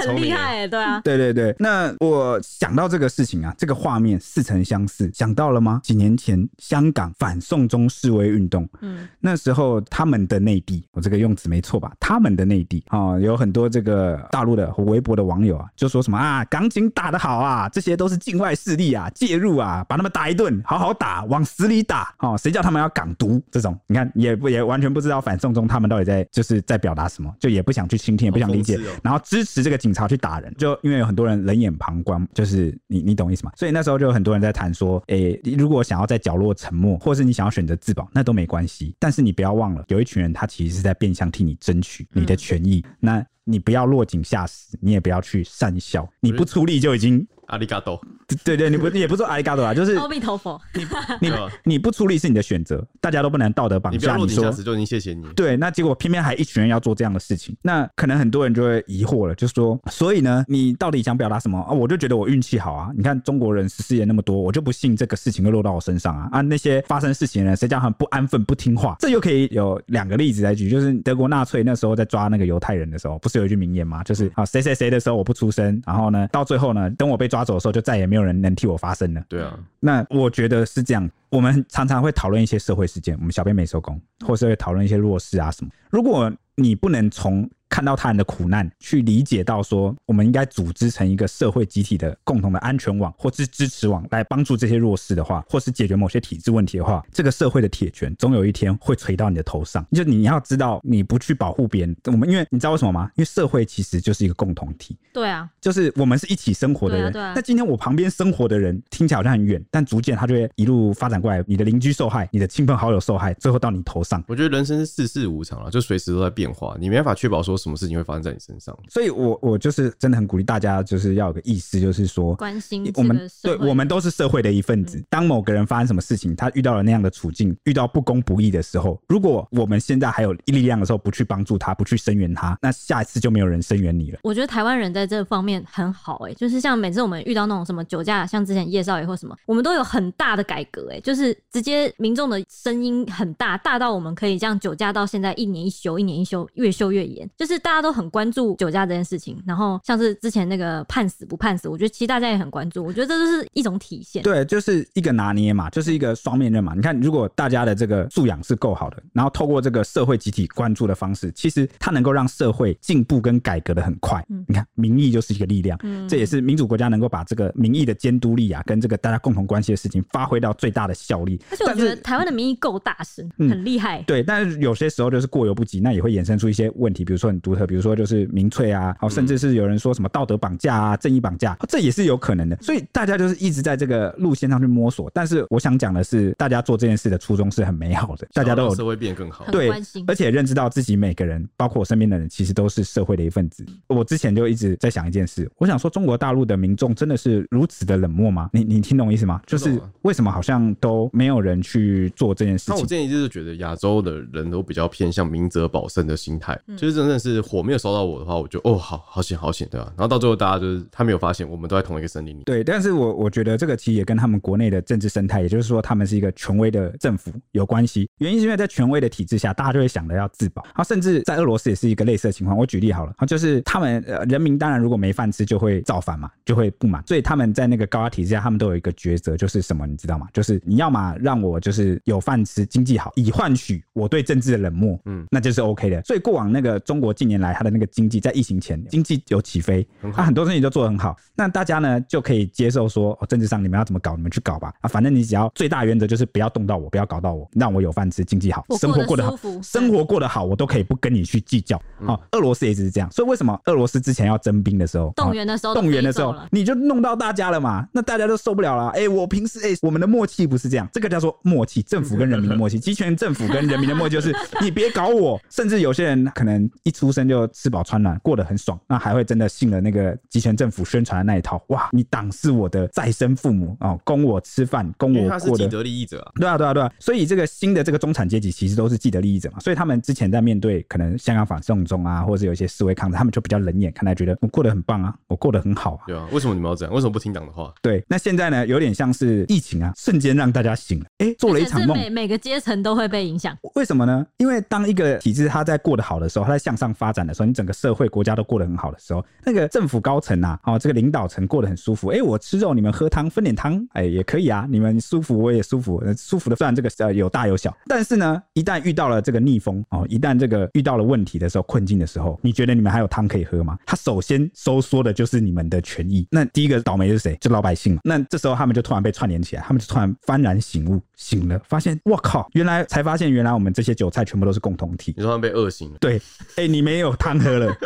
很厉害，对啊，对对对。那我想到这个事情啊，这个画面似曾相识，想到了吗？几年前香港反送中示威运动，嗯，那时候他们的内地，我这个用词没错吧？他们的内地啊、哦，有很多这个大陆的和微博的网友啊，就说什么啊，港警打得好啊，这些都是境外势力啊，介入啊，把他们打一顿，好好打，往死里打。哦，谁叫他们要港独？这种你看也不也完全不知道反送中他们到底在就是在表达什么，就也不想去倾听，也不想理解，然后支持这个。警察去打人，就因为有很多人冷眼旁观，就是你你懂意思吗？所以那时候就有很多人在谈说，诶、欸，如果想要在角落沉默，或是你想要选择自保，那都没关系。但是你不要忘了，有一群人他其实是在变相替你争取你的权益。嗯、那你不要落井下石，你也不要去善笑，你不出力就已经。阿里嘎多，对对，你不也不说阿里嘎多啊，就是阿弥陀佛。你 你你不出力是你的选择，大家都不能道德绑架你。你不要落井下石就已经谢谢你。对，那结果偏偏还一群人要做这样的事情，那可能很多人就会疑惑了，就是说，所以呢，你到底想表达什么啊？我就觉得我运气好啊，你看中国人十四爷那么多，我就不信这个事情会落到我身上啊啊！那些发生事情的人，谁叫他们不安分不听话？这又可以有两个例子来举，就是德国纳粹那时候在抓那个犹太人的时候，不是有一句名言吗？就是啊，谁谁谁的时候我不出声，然后呢，到最后呢，等我被抓走的时候，就再也没有。没有人能替我发声了。对啊，那我觉得是这样。我们常常会讨论一些社会事件，我们小编没收工，或是会讨论一些弱势啊什么。如果你不能从看到他人的苦难，去理解到说，我们应该组织成一个社会集体的共同的安全网，或是支持网，来帮助这些弱势的话，或是解决某些体制问题的话，这个社会的铁拳总有一天会垂到你的头上。就你要知道，你不去保护别人，我们因为你知道为什么吗？因为社会其实就是一个共同体。对啊，就是我们是一起生活的人。对啊。那今天我旁边生活的人听起来好像很远，但逐渐他就会一路发展过来，你的邻居受害，你的亲朋好友受害，最后到你头上。我觉得人生是世事无常啊，就随时都在变化，你没办法确保说什么事情会发生在你身上，所以我我就是真的很鼓励大家，就是要有个意识，就是说关心我们，对，我们都是社会的一份子。当某个人发生什么事情，他遇到了那样的处境，遇到不公不义的时候，如果我们现在还有力量的时候，不去帮助他，不去声援他，那下一次就没有人声援你了。我觉得台湾人在这方面很好，哎，就是像每次我们遇到那种什么酒驾，像之前叶少爷或什么，我们都有很大的改革，哎，就是直接民众的声音很大，大到我们可以这样酒驾到现在一年一休，一年一休，越修越严，就是大家都很关注酒驾这件事情，然后像是之前那个判死不判死，我觉得其实大家也很关注。我觉得这就是一种体现，对，就是一个拿捏嘛，就是一个双面刃嘛。你看，如果大家的这个素养是够好的，然后透过这个社会集体关注的方式，其实它能够让社会进步跟改革的很快。嗯，你看，民意就是一个力量，嗯，这也是民主国家能够把这个民意的监督力啊，跟这个大家共同关系的事情发挥到最大的效力。而且我觉得台湾的民意够大声，很厉害。对，但是有些时候就是过犹不及，那也会衍生出一些问题，比如说很独特，比如说就是民粹啊。好，甚至是有人说什么道德绑架啊、正义绑架，这也是有可能的。所以大家就是一直在这个路线上去摸索。但是我想讲的是，大家做这件事的初衷是很美好的，大家都有社会变更好，对，而且认知到自己每个人，包括我身边的人，其实都是社会的一份子。我之前就一直在想一件事，我想说，中国大陆的民众真的是如此的冷漠吗？你你听懂我意思吗？就是为什么好像都没有人去做这件事情？那我建议就是觉得亚洲的人都比较偏向明哲保身的心态，就是真的是火没有烧到我的话，我就哦。好好险好险，对吧？然后到最后，大家就是他没有发现，我们都在同一个森林里。对，但是我我觉得这个其实也跟他们国内的政治生态，也就是说，他们是一个权威的政府有关系。原因是因为在权威的体制下，大家就会想着要自保。然后甚至在俄罗斯也是一个类似的情况。我举例好了，就是他们呃人民当然如果没饭吃，就会造反嘛，就会不满。所以他们在那个高压体制下，他们都有一个抉择，就是什么，你知道吗？就是你要么让我就是有饭吃，经济好，以换取我对政治的冷漠，嗯，那就是 OK 的。所以过往那个中国近年来，它的那个经济在疫情前经济有起飞，他很，很多事情都做得很好，那大家呢就可以接受说，哦，政治上你们要怎么搞，你们去搞吧，啊，反正你只要最大原则就是不要动到我，不要搞到我，让我有饭吃，经济好，生活过得好，生活过得好，我都可以不跟你去计较。好、哦，俄罗斯也是这样，所以为什么俄罗斯之前要征兵的时候，动员的时候，动员的时候，你就弄到大家了嘛，那大家都受不了了。哎、欸，我平时哎、欸，我们的默契不是这样，这个叫做默契，政府跟人民的默契，集权政府跟人民的默契就是你别搞我，甚至有些人可能一出生就吃饱穿暖，过得很爽，那还会真的信了。那个集权政府宣传的那一套，哇！你党是我的再生父母哦，供我吃饭，供我过的。他是既得利益者啊。对啊，对啊，对啊。所以这个新的这个中产阶级其实都是既得利益者嘛。所以他们之前在面对可能香港反送中啊，或者是有一些示威抗争，他们就比较冷眼看待，觉得我过得很棒啊，我过得很好啊。对啊，为什么你们要这样？为什么不听党的话？对，那现在呢，有点像是疫情啊，瞬间让大家醒了，哎，做了一场梦。每每个阶层都会被影响。为什么呢？因为当一个体制它在过得好的时候，它在向上发展的时候，你整个社会国家都过得很好的时候，那个政府高层啊，哦，这个领导层过得很舒服。哎，我吃肉，你们喝汤，分点汤，哎，也可以啊。你们舒服，我也舒服。舒服的，虽然这个呃有大有小，但是呢，一旦遇到了这个逆风哦，一旦这个遇到了问题的时候，困境的时候，你觉得你们还有汤可以喝吗？他首先收缩的就是你们的权益。那第一个倒霉是谁？就老百姓嘛。那这时候他们就突然被串联起来，他们就突然幡然醒悟，醒了，发现我靠，原来才发现原来我们这些韭菜全部都是共同体。你说他们被饿醒了？对，哎、欸，你没有汤喝了。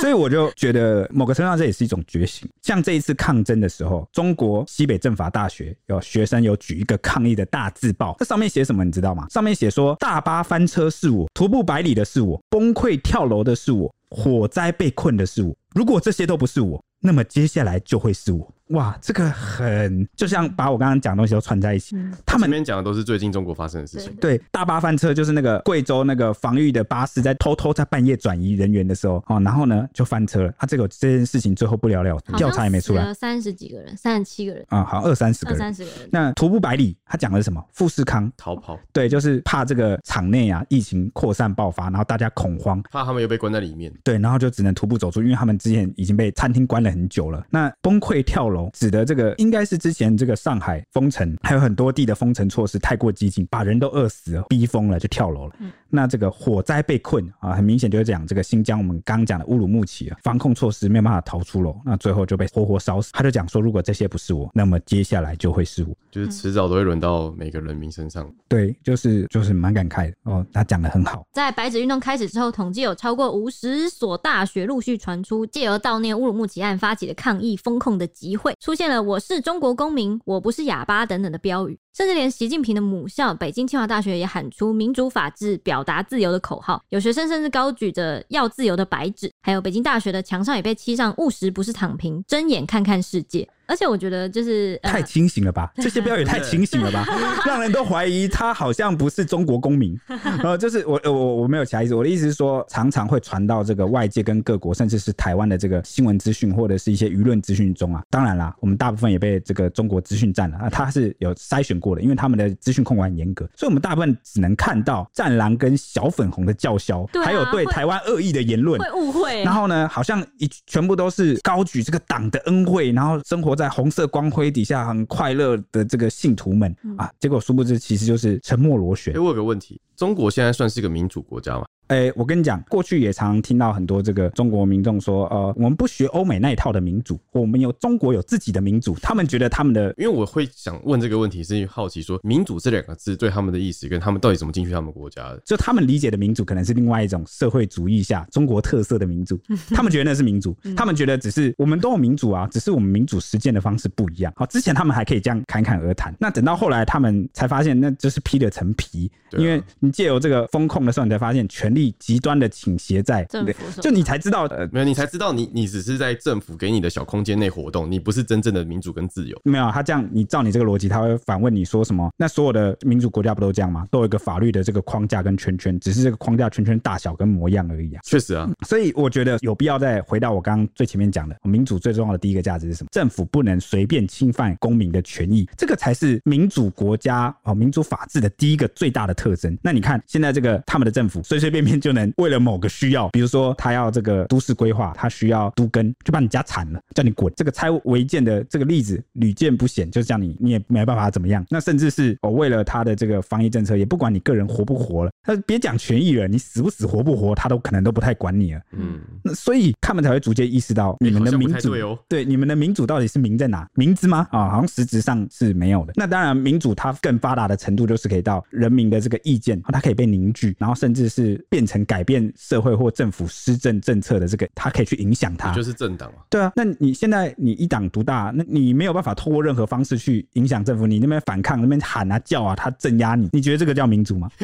所以我就觉得某个程度上这也是一种觉醒。像这一次抗争的时候，中国西北政法大学有学生有举一个抗议的大字报，这上面写什么你知道吗？上面写说大巴翻车是我，徒步百里的是我，崩溃跳楼的是我，火灾被困的是我。如果这些都不是我，那么接下来就会是我。哇，这个很就像把我刚刚讲的东西都串在一起。嗯、他们这边讲的都是最近中国发生的事情。对，大巴翻车就是那个贵州那个防御的巴士在偷偷在半夜转移人员的时候哦，然后呢就翻车了。啊，这个这件事情最后不了了，调查也没出来。三十几个人，三十七个人啊，好二三十个人，二三十个人。那徒步百里，他讲的是什么？富士康逃跑。对，就是怕这个场内啊疫情扩散爆发，然后大家恐慌，怕他们又被关在里面。对，然后就只能徒步走出，因为他们之前已经被餐厅关了很久了。那崩溃跳楼，指的这个。应该是之前这个上海封城，还有很多地的封城措施太过激进，把人都饿死了，逼疯了就跳楼了。嗯、那这个火灾被困啊，很明显就是讲这个新疆我们刚刚讲的乌鲁木齐啊，防控措施没有办法逃出楼，那最后就被活活烧死。他就讲说，如果这些不是我，那么接下来就会是我，就是迟早都会轮到每个人民身上。对，就是就是蛮感慨的哦，他讲的很好。在白纸运动开始之后，统计有超过五十所大学陆续传出借由悼念乌鲁木齐案发起的抗议封控的集会，出现了我。是中国公民，我不是哑巴等等的标语，甚至连习近平的母校北京清华大学也喊出民主、法治、表达自由的口号。有学生甚至高举着要自由的白纸，还有北京大学的墙上也被漆上“务实不是躺平，睁眼看看世界”。而且我觉得就是、呃、太清醒了吧，这些标语太清醒了吧，让人都怀疑他好像不是中国公民。呃，就是我我我没有其他意思，我的意思是说，常常会传到这个外界跟各国，甚至是台湾的这个新闻资讯或者是一些舆论资讯中啊。当然啦，我们大部分也被这个中国资讯占了啊，他是有筛选过的，因为他们的资讯控管很严格，所以我们大部分只能看到战狼跟小粉红的叫嚣，啊、还有对台湾恶意的言论，会误会。然后呢，好像一全部都是高举这个党的恩惠，然后生活。在红色光辉底下很快乐的这个信徒们啊，结果殊不知其实就是沉默螺旋。哎，我有个问题，中国现在算是一个民主国家吗？哎、欸，我跟你讲，过去也常听到很多这个中国民众说，呃，我们不学欧美那一套的民主，我们有中国有自己的民主。他们觉得他们的，因为我会想问这个问题，是因为好奇说，民主这两个字对他们的意思，跟他们到底怎么进去他们国家的？就他们理解的民主，可能是另外一种社会主义下中国特色的民主。他们觉得那是民主，他们觉得只是我们都有民主啊，只是我们民主实践的方式不一样。好，之前他们还可以这样侃侃而谈，那等到后来他们才发现，那就是披了层皮。啊、因为你借由这个风控的时候，你才发现权力极端的。倾斜在政府，就你才知道，呃，没有，你才知道你，你你只是在政府给你的小空间内活动，你不是真正的民主跟自由。没有，他这样，你照你这个逻辑，他会反问你说什么？那所有的民主国家不都这样吗？都有一个法律的这个框架跟圈圈，只是这个框架圈圈大小跟模样而已啊。确实啊，所以我觉得有必要再回到我刚刚最前面讲的，民主最重要的第一个价值是什么？政府不能随便侵犯公民的权益，这个才是民主国家哦，民主法治的第一个最大的特征。那你看现在这个他们的政府随随便面就能为了某个需要，比如。说他要这个都市规划，他需要都更，就把你家铲了，叫你滚。这个拆违建的这个例子屡见不鲜，就是叫你你也没办法怎么样。那甚至是我、哦、为了他的这个防疫政策，也不管你个人活不活了，他别讲权益了，你死不死活不活，他都可能都不太管你了。嗯，那所以他们才会逐渐意识到你们的民主，对，你们的民主到底是民在哪？民资吗？啊、好像实质上是没有的。那当然，民主它更发达的程度就是可以到人民的这个意见，它可以被凝聚，然后甚至是变成改变社会或政府。施政政策的这个，他可以去影响他，就是政党嘛。对啊，那你现在你一党独大，那你没有办法透过任何方式去影响政府，你那边反抗，那边喊啊叫啊，他镇压你，你觉得这个叫民主吗？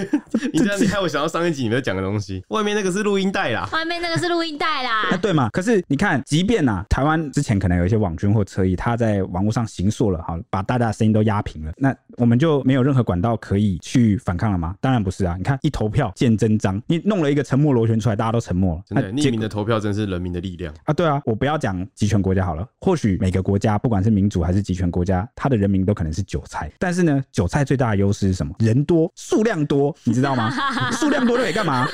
你这样你害我想到上一集你们讲的东西，外面那个是录音带啦，外面那个是录音带啦，啊，对嘛？可是你看，即便啊，台湾之前可能有一些网军或车翼，他在网络上行塑了，好，把大家的声音都压平了，那我们就没有任何管道可以去反抗了吗？当然不是啊！你看一投票见真章，你弄了一个沉默螺旋出来，大家都沉默了，真的。匿名的投票真是人民的力量啊！对啊，我不要讲集权国家好了，或许每个国家不管是民主还是集权国家，它的人民都可能是韭菜。但是呢，韭菜最大的优势是什么？人多，数量多，你知道吗？数量多就可以干嘛？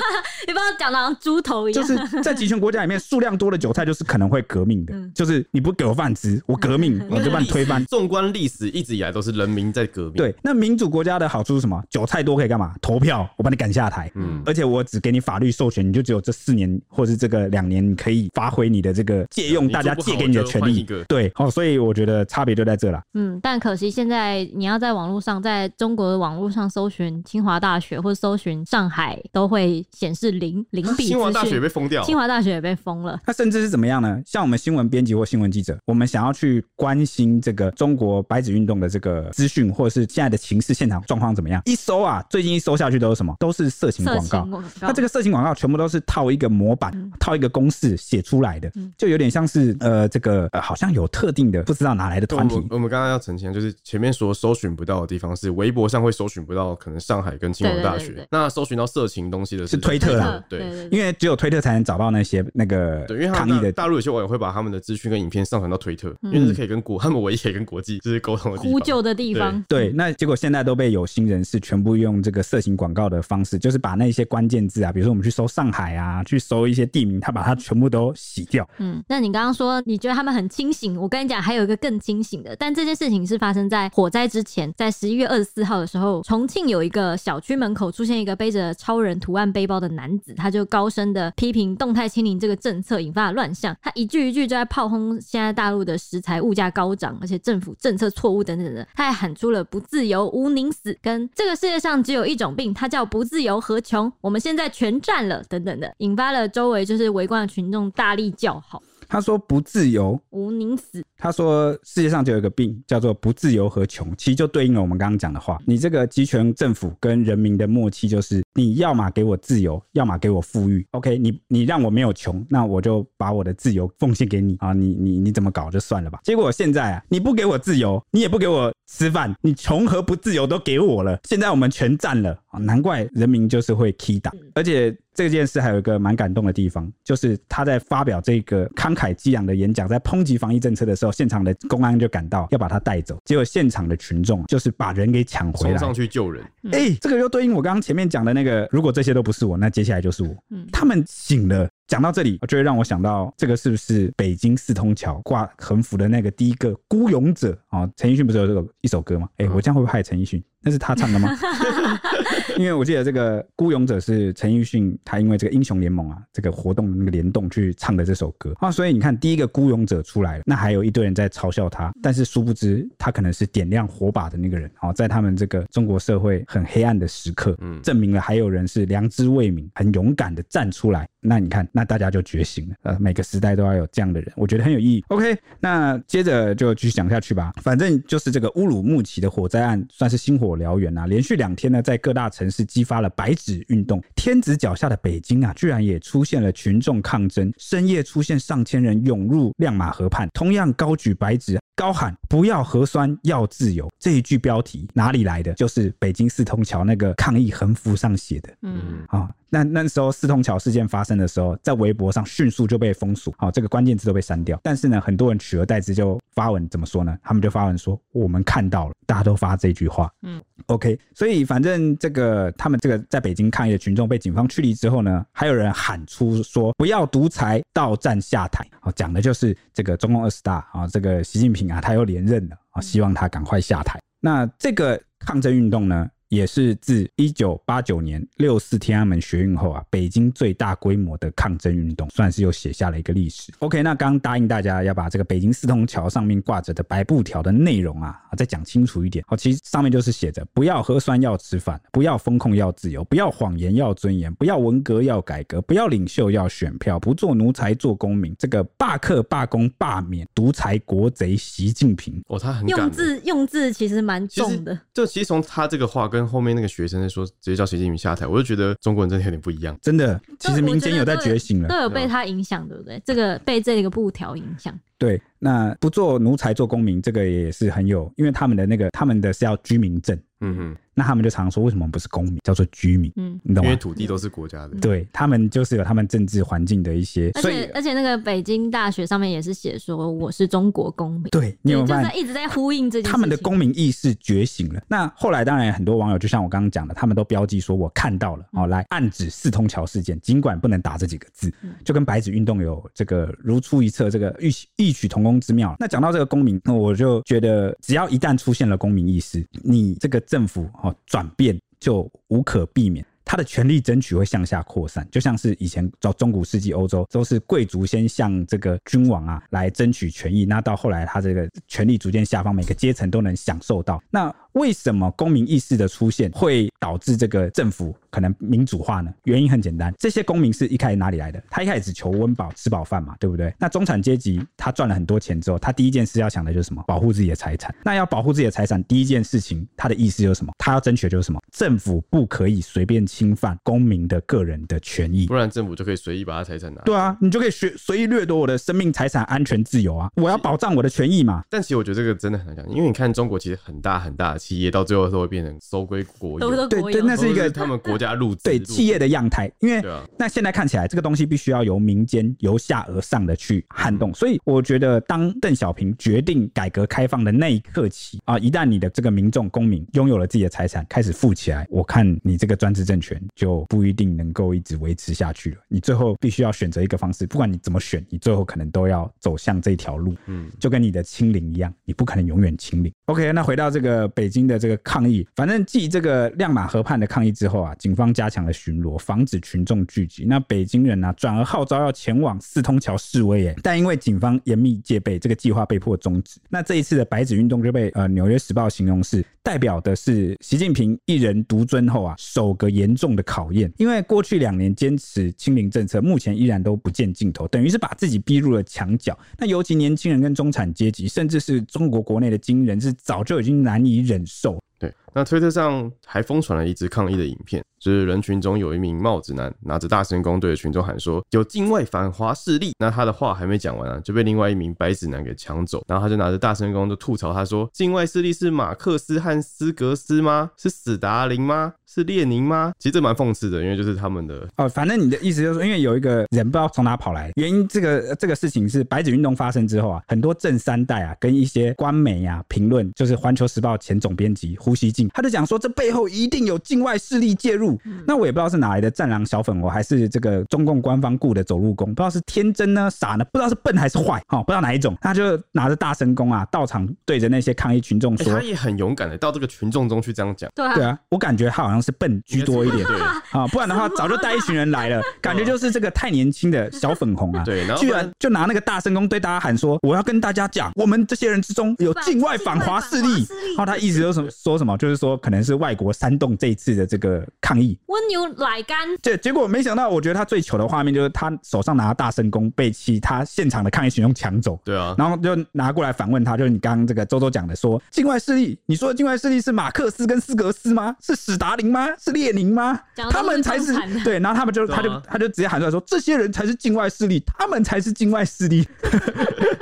你不要讲的像猪头一样。就是在集权国家里面，数量多的韭菜就是可能会革命的，嗯、就是你不给我饭吃，我革命，我就把你推翻。纵观历史，一直以来都是人民在革命。对，那民主国家的好处是什么？韭菜多可以干嘛？投票，我把你赶下台。嗯，而且我只只给你法律授权，你就只有这四年或是这个两年，你可以发挥你的这个借用大家借给你的权利。对，哦，所以我觉得差别就在这了。嗯，但可惜现在你要在网络上，在中国的网络上搜寻清华大学或者搜寻上海，都会显示零零笔。清华大学也被封掉，清华大学也被封了。那甚至是怎么样呢？像我们新闻编辑或新闻记者，我们想要去关心这个中国白纸运动的这个资讯，或者是现在的情势现场状况怎么样？一搜啊，最近一搜下去都是什么？都是色情广告。那这个色情广告全部都是套一个模板，嗯、套一个公式写出来的，嗯、就有点像是呃，这个呃，好像有特定的不知道哪来的团体。我们刚刚要澄清，就是前面说搜寻不到的地方是微博上会搜寻不到，可能上海跟清华大学。对对对对，那搜寻到色情东西的是，是推特啦，对，对，对，对，因为只有推特才能找到那些那个抗议的。大陆有些网友会把他们的资讯跟影片上传到推特，嗯、因为是可以跟国他们唯一可以跟国际就是沟通的地方。呼救的地方。对，对，那结果现在都被有心人士全部用这个色情广告的方式，就是把那些关键字啊，比如说我们去搜上海啊，去搜一些地名，他把它全部都洗掉。嗯，那你刚刚说你觉得他们很清醒，我跟你讲还有一个更清醒的，但这件事情是发生在火灾之前，在十一月二十四号的时候，重庆有一个小区门口出现一个背着超人图案背包的男子，他就高声的批评动态清零这个政策引发了乱象，他一句一句就在炮轰现在大陆的食材物价高涨，而且政府政策错误等等的，他还喊出了“不自由无宁死”跟“这个世界上只有一种病，它叫不自由和穷，我们现全占了”等等的，引发了周围就是围观的群众大力叫好。他说：“不自由，无宁死。”他说：“世界上就有一个病，叫做不自由和穷。其实就对应了我们刚刚讲的话。你这个集权政府跟人民的默契，就是你要么给我自由，要么给我富裕。OK，你你让我没有穷，那我就把我的自由奉献给你啊！你你你怎么搞就算了吧。结果现在啊，你不给我自由，你也不给我吃饭，你穷和不自由都给我了。现在我们全占了啊！难怪人民就是会踢打，而且。”这件事还有一个蛮感动的地方，就是他在发表这个慷慨激昂的演讲，在抨击防疫政策的时候，现场的公安就赶到要把他带走，结果现场的群众就是把人给抢回来，冲上去救人。哎、欸，这个又对应我刚刚前面讲的那个，如果这些都不是我，那接下来就是我。嗯他们醒了。讲到这里，就会让我想到这个是不是北京四通桥挂横幅的那个第一个孤勇者啊？陈奕迅不是有这个一首歌吗？哎、欸，我这样会不会害陈奕迅？那是他唱的吗？因为我记得这个孤勇者是陈奕迅，他因为这个英雄联盟啊这个活动的那个联动去唱的这首歌啊，所以你看第一个孤勇者出来了，那还有一堆人在嘲笑他，但是殊不知他可能是点亮火把的那个人啊，在他们这个中国社会很黑暗的时刻，嗯，证明了还有人是良知未泯，很勇敢的站出来。那你看。那大家就觉醒了，呃，每个时代都要有这样的人，我觉得很有意义。OK，那接着就继续讲下去吧。反正就是这个乌鲁木齐的火灾案，算是星火燎原啊，连续两天呢，在各大城市激发了白纸运动。天子脚下的北京啊，居然也出现了群众抗争，深夜出现上千人涌入亮马河畔，同样高举白纸。高喊“不要核酸，要自由”这一句标题哪里来的？就是北京四通桥那个抗议横幅上写的。嗯，啊，那那时候四通桥事件发生的时候，在微博上迅速就被封锁，好，这个关键字都被删掉。但是呢，很多人取而代之就发文，怎么说呢？他们就发文说：“我们看到了。”大家都发这句话。嗯，OK，所以反正这个他们这个在北京抗议的群众被警方驱离之后呢，还有人喊出说：“不要独裁，到站下台。”啊，讲的就是这个中共二十大啊，这个习近平。啊，他又连任了啊！希望他赶快下台。那这个抗争运动呢？也是自一九八九年六四天安门学运后啊，北京最大规模的抗争运动，算是又写下了一个历史。OK，那刚答应大家要把这个北京四通桥上面挂着的白布条的内容啊，再讲清楚一点。好，其实上面就是写着：不要核酸要吃饭，不要风控要自由，不要谎言要尊严，不要文革要改革，不要领袖要选票，不做奴才做公民。这个罢课罢工罢免独裁国贼习近平。哦，他很用字用字其实蛮重的。就其实从他这个话跟跟后面那个学生在说，直接叫习近平下台，我就觉得中国人真的有点不一样。真的，其实民间有在觉醒了，都有被他影响，对不对？这个 被这个布条影响。对，那不做奴才做公民，这个也是很有，因为他们的那个他们的是要居民证。嗯哼。那他们就常说，为什么不是公民，叫做居民？嗯，你懂吗？因为土地都是国家的。对，他们就是有他们政治环境的一些，而且而且那个北京大学上面也是写说我是中国公民。对，你有没有发现一直在呼应这件事？他们的公民意识觉醒了。那后来当然很多网友就像我刚刚讲的，他们都标记说我看到了哦，来暗指四通桥事件，尽管不能打这几个字，就跟白纸运动有这个如出一辙，这个异异曲同工之妙。那讲到这个公民，那我就觉得只要一旦出现了公民意识，你这个政府哦转变。就无可避免，他的权力争取会向下扩散，就像是以前到中古世纪欧洲都是贵族先向这个君王啊来争取权益，那到后来他这个权力逐渐下放，每个阶层都能享受到。那为什么公民意识的出现会导致这个政府可能民主化呢？原因很简单，这些公民是一开始哪里来的？他一开始只求温饱、吃饱饭嘛，对不对？那中产阶级他赚了很多钱之后，他第一件事要想的就是什么？保护自己的财产。那要保护自己的财产，第一件事情他的意思就是什么？他要争取的就是什么？政府不可以随便侵犯公民的个人的权益，不然政府就可以随意把他财产拿。对啊，你就可以随随意掠夺我的生命、财产、安全、自由啊！我要保障我的权益嘛。但其实我觉得这个真的很难讲，因为你看中国其实很大很大的企业，到最后都会变成收归国有。对对，那是一个他们国家入资对企业的样态。因为那现在看起来，这个东西必须要由民间由下而上的去撼动。所以我觉得，当邓小平决定改革开放的那一刻起啊，一旦你的这个民众公民拥有了自己的财产，开始富起来，我看你这个专制政权就不一定能够一直维持下去了。你最后必须要选择一个方式，不管你怎么选，你最后可能都要走向这条路。嗯，就跟你的清零一样，你不可能永远清零。OK，那回到这个北北京的这个抗议，反正继这个亮马河畔的抗议之后啊，警方加强了巡逻，防止群众聚集。那北京人呢、转而号召要前往四通桥示威，哎，但因为警方严密戒备，这个计划被迫终止。那这一次的白纸运动就被呃《纽约时报》形容是代表的是习近平一人独尊后啊，首个严重的考验。因为过去两年坚持清零政策，目前依然都不见尽头，等于是把自己逼入了墙角。那尤其年轻人跟中产阶级，甚至是中国国内的精英人，是早就已经难以忍很瘦。对。那推特上还疯传了一支抗议的影片，就是人群中有一名帽子男拿着大声公对着群众喊说：“有境外反华势力。”那他的话还没讲完啊，就被另外一名白纸男给抢走，然后他就拿着大声公就吐槽他说：“境外势力是马克思和斯格斯吗？是史达林吗？是列宁吗？”其实这蛮讽刺的，因为就是他们的哦，反正你的意思就是，因为有一个人不知道从哪跑来，原因这个这个事情是白纸运动发生之后啊，很多正三代啊跟一些官媒啊评论，就是《环球时报》前总编辑。胡锡进，他就讲说，这背后一定有境外势力介入。那我也不知道是哪来的战狼小粉红，还是这个中共官方雇的走路工，不知道是天真呢，傻呢，不知道是笨还是坏，哈，不知道哪一种。他就拿着大声公啊，到场对着那些抗议群众说，他也很勇敢的到这个群众中去这样讲。对啊，对啊，我感觉他好像是笨居多一点，对 啊，不然的话早就带一群人来了，感觉就是这个太年轻的小粉红啊，对，然后居然就拿那个大声公对大家喊说，我要跟大家讲，我们这些人之中有境外反华势力，然后他一直都什么说什么，就是说可能。是外国煽动这一次的这个抗议，温牛奶干。对，结果没想到，我觉得他最糗的画面就是他手上拿大圣弓被其他现场的抗议群众抢走。对啊，然后就拿过来反问他，就是你刚刚这个周周讲的说，境外势力，你说的境外势力是马克思跟斯格斯吗？是史达林吗？是列宁吗？他们才是对，然后他们就他就他就直接喊出来说，这些人才是境外势力，他们才是境外势力，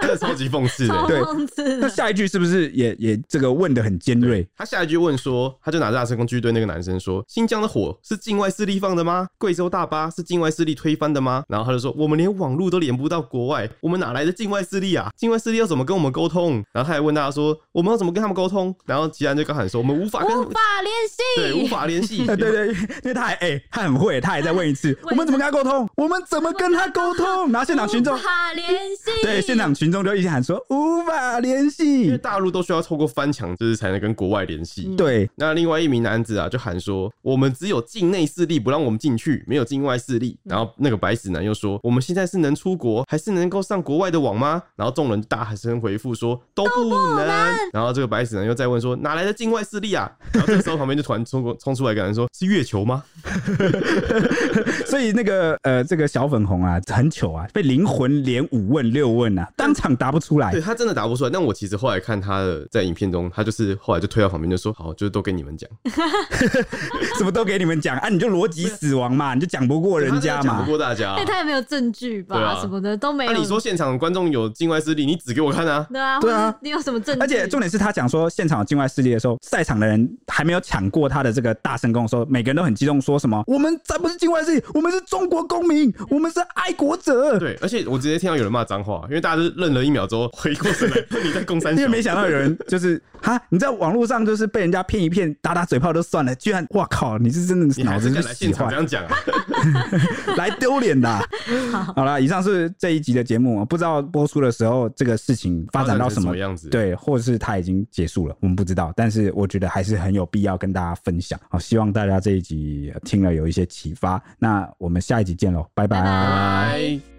这 超级讽刺的。对，那下一句是不是也也这个问的很尖锐？他下一句问说，他就。拿着大声工具对那个男生说：“新疆的火是境外势力放的吗？贵州大巴是境外势力推翻的吗？”然后他就说：“我们连网络都连不到国外，我们哪来的境外势力啊？境外势力要怎么跟我们沟通？”然后他还问大家说：“我们要怎么跟他们沟通？”然后吉安就刚喊说：“我们无法跟无法联系，对，无法联系。”对对，因为他还哎、欸，他很会，他还在问一次：“我们怎么跟他沟通？我们怎么跟他沟通？”然后现场群众无法联系，对，现场群众就一直喊说：“无法联系。”因为大陆都需要透过翻墙，就是才能跟国外联系。对，那另外一名男子啊。就喊说，我们只有境内势力不让我们进去，没有境外势力。然后那个白纸男又说，我们现在是能出国，还是能够上国外的网吗？然后众人大声回复说，都不能。然后这个白纸男又再问说，哪来的境外势力啊？然后这时候旁边就突然冲过冲出来，一个人说，是月球吗？所以那个呃，这个小粉红啊，很糗啊，被灵魂连五问六问啊，当场答不出来。对，他真的答不出来。但我其实后来看他的在影片中，他就是后来就推到旁边就说，好，就是都给你们讲。什么都给你们讲啊！你就逻辑死亡嘛，你就讲不过人家嘛，讲不过大家。对，他也没有证据吧？啊、什么的都没有。那、啊、你说现场观众有境外势力，你指给我看啊？对啊，对啊，你有什么证据？而且重点是他讲说现场有境外势力的时候，赛场的人还没有抢过他的这个大声公，说每个人都很激动，说什么我们才不是境外势力，我们是中国公民，我们是爱国者。对，而且我直接听到有人骂脏话，因为大家都愣了一秒之后回过神来，你在攻三，因为没想到有人就是哈，你在网络上就是被人家骗一骗，打打嘴炮都算了，居然哇靠，你是真的脑子是洗坏，这样讲啊，来丢脸的。好了，以上是这一集的节目，不知道播出的时候这个事情发展到什么样子，对，或者是它已经结束了，我们不知道，但是我觉得还是很有必要跟大家分享。好，希望大家这一集听了有一些启发，那我们下一集见喽，拜拜。拜拜。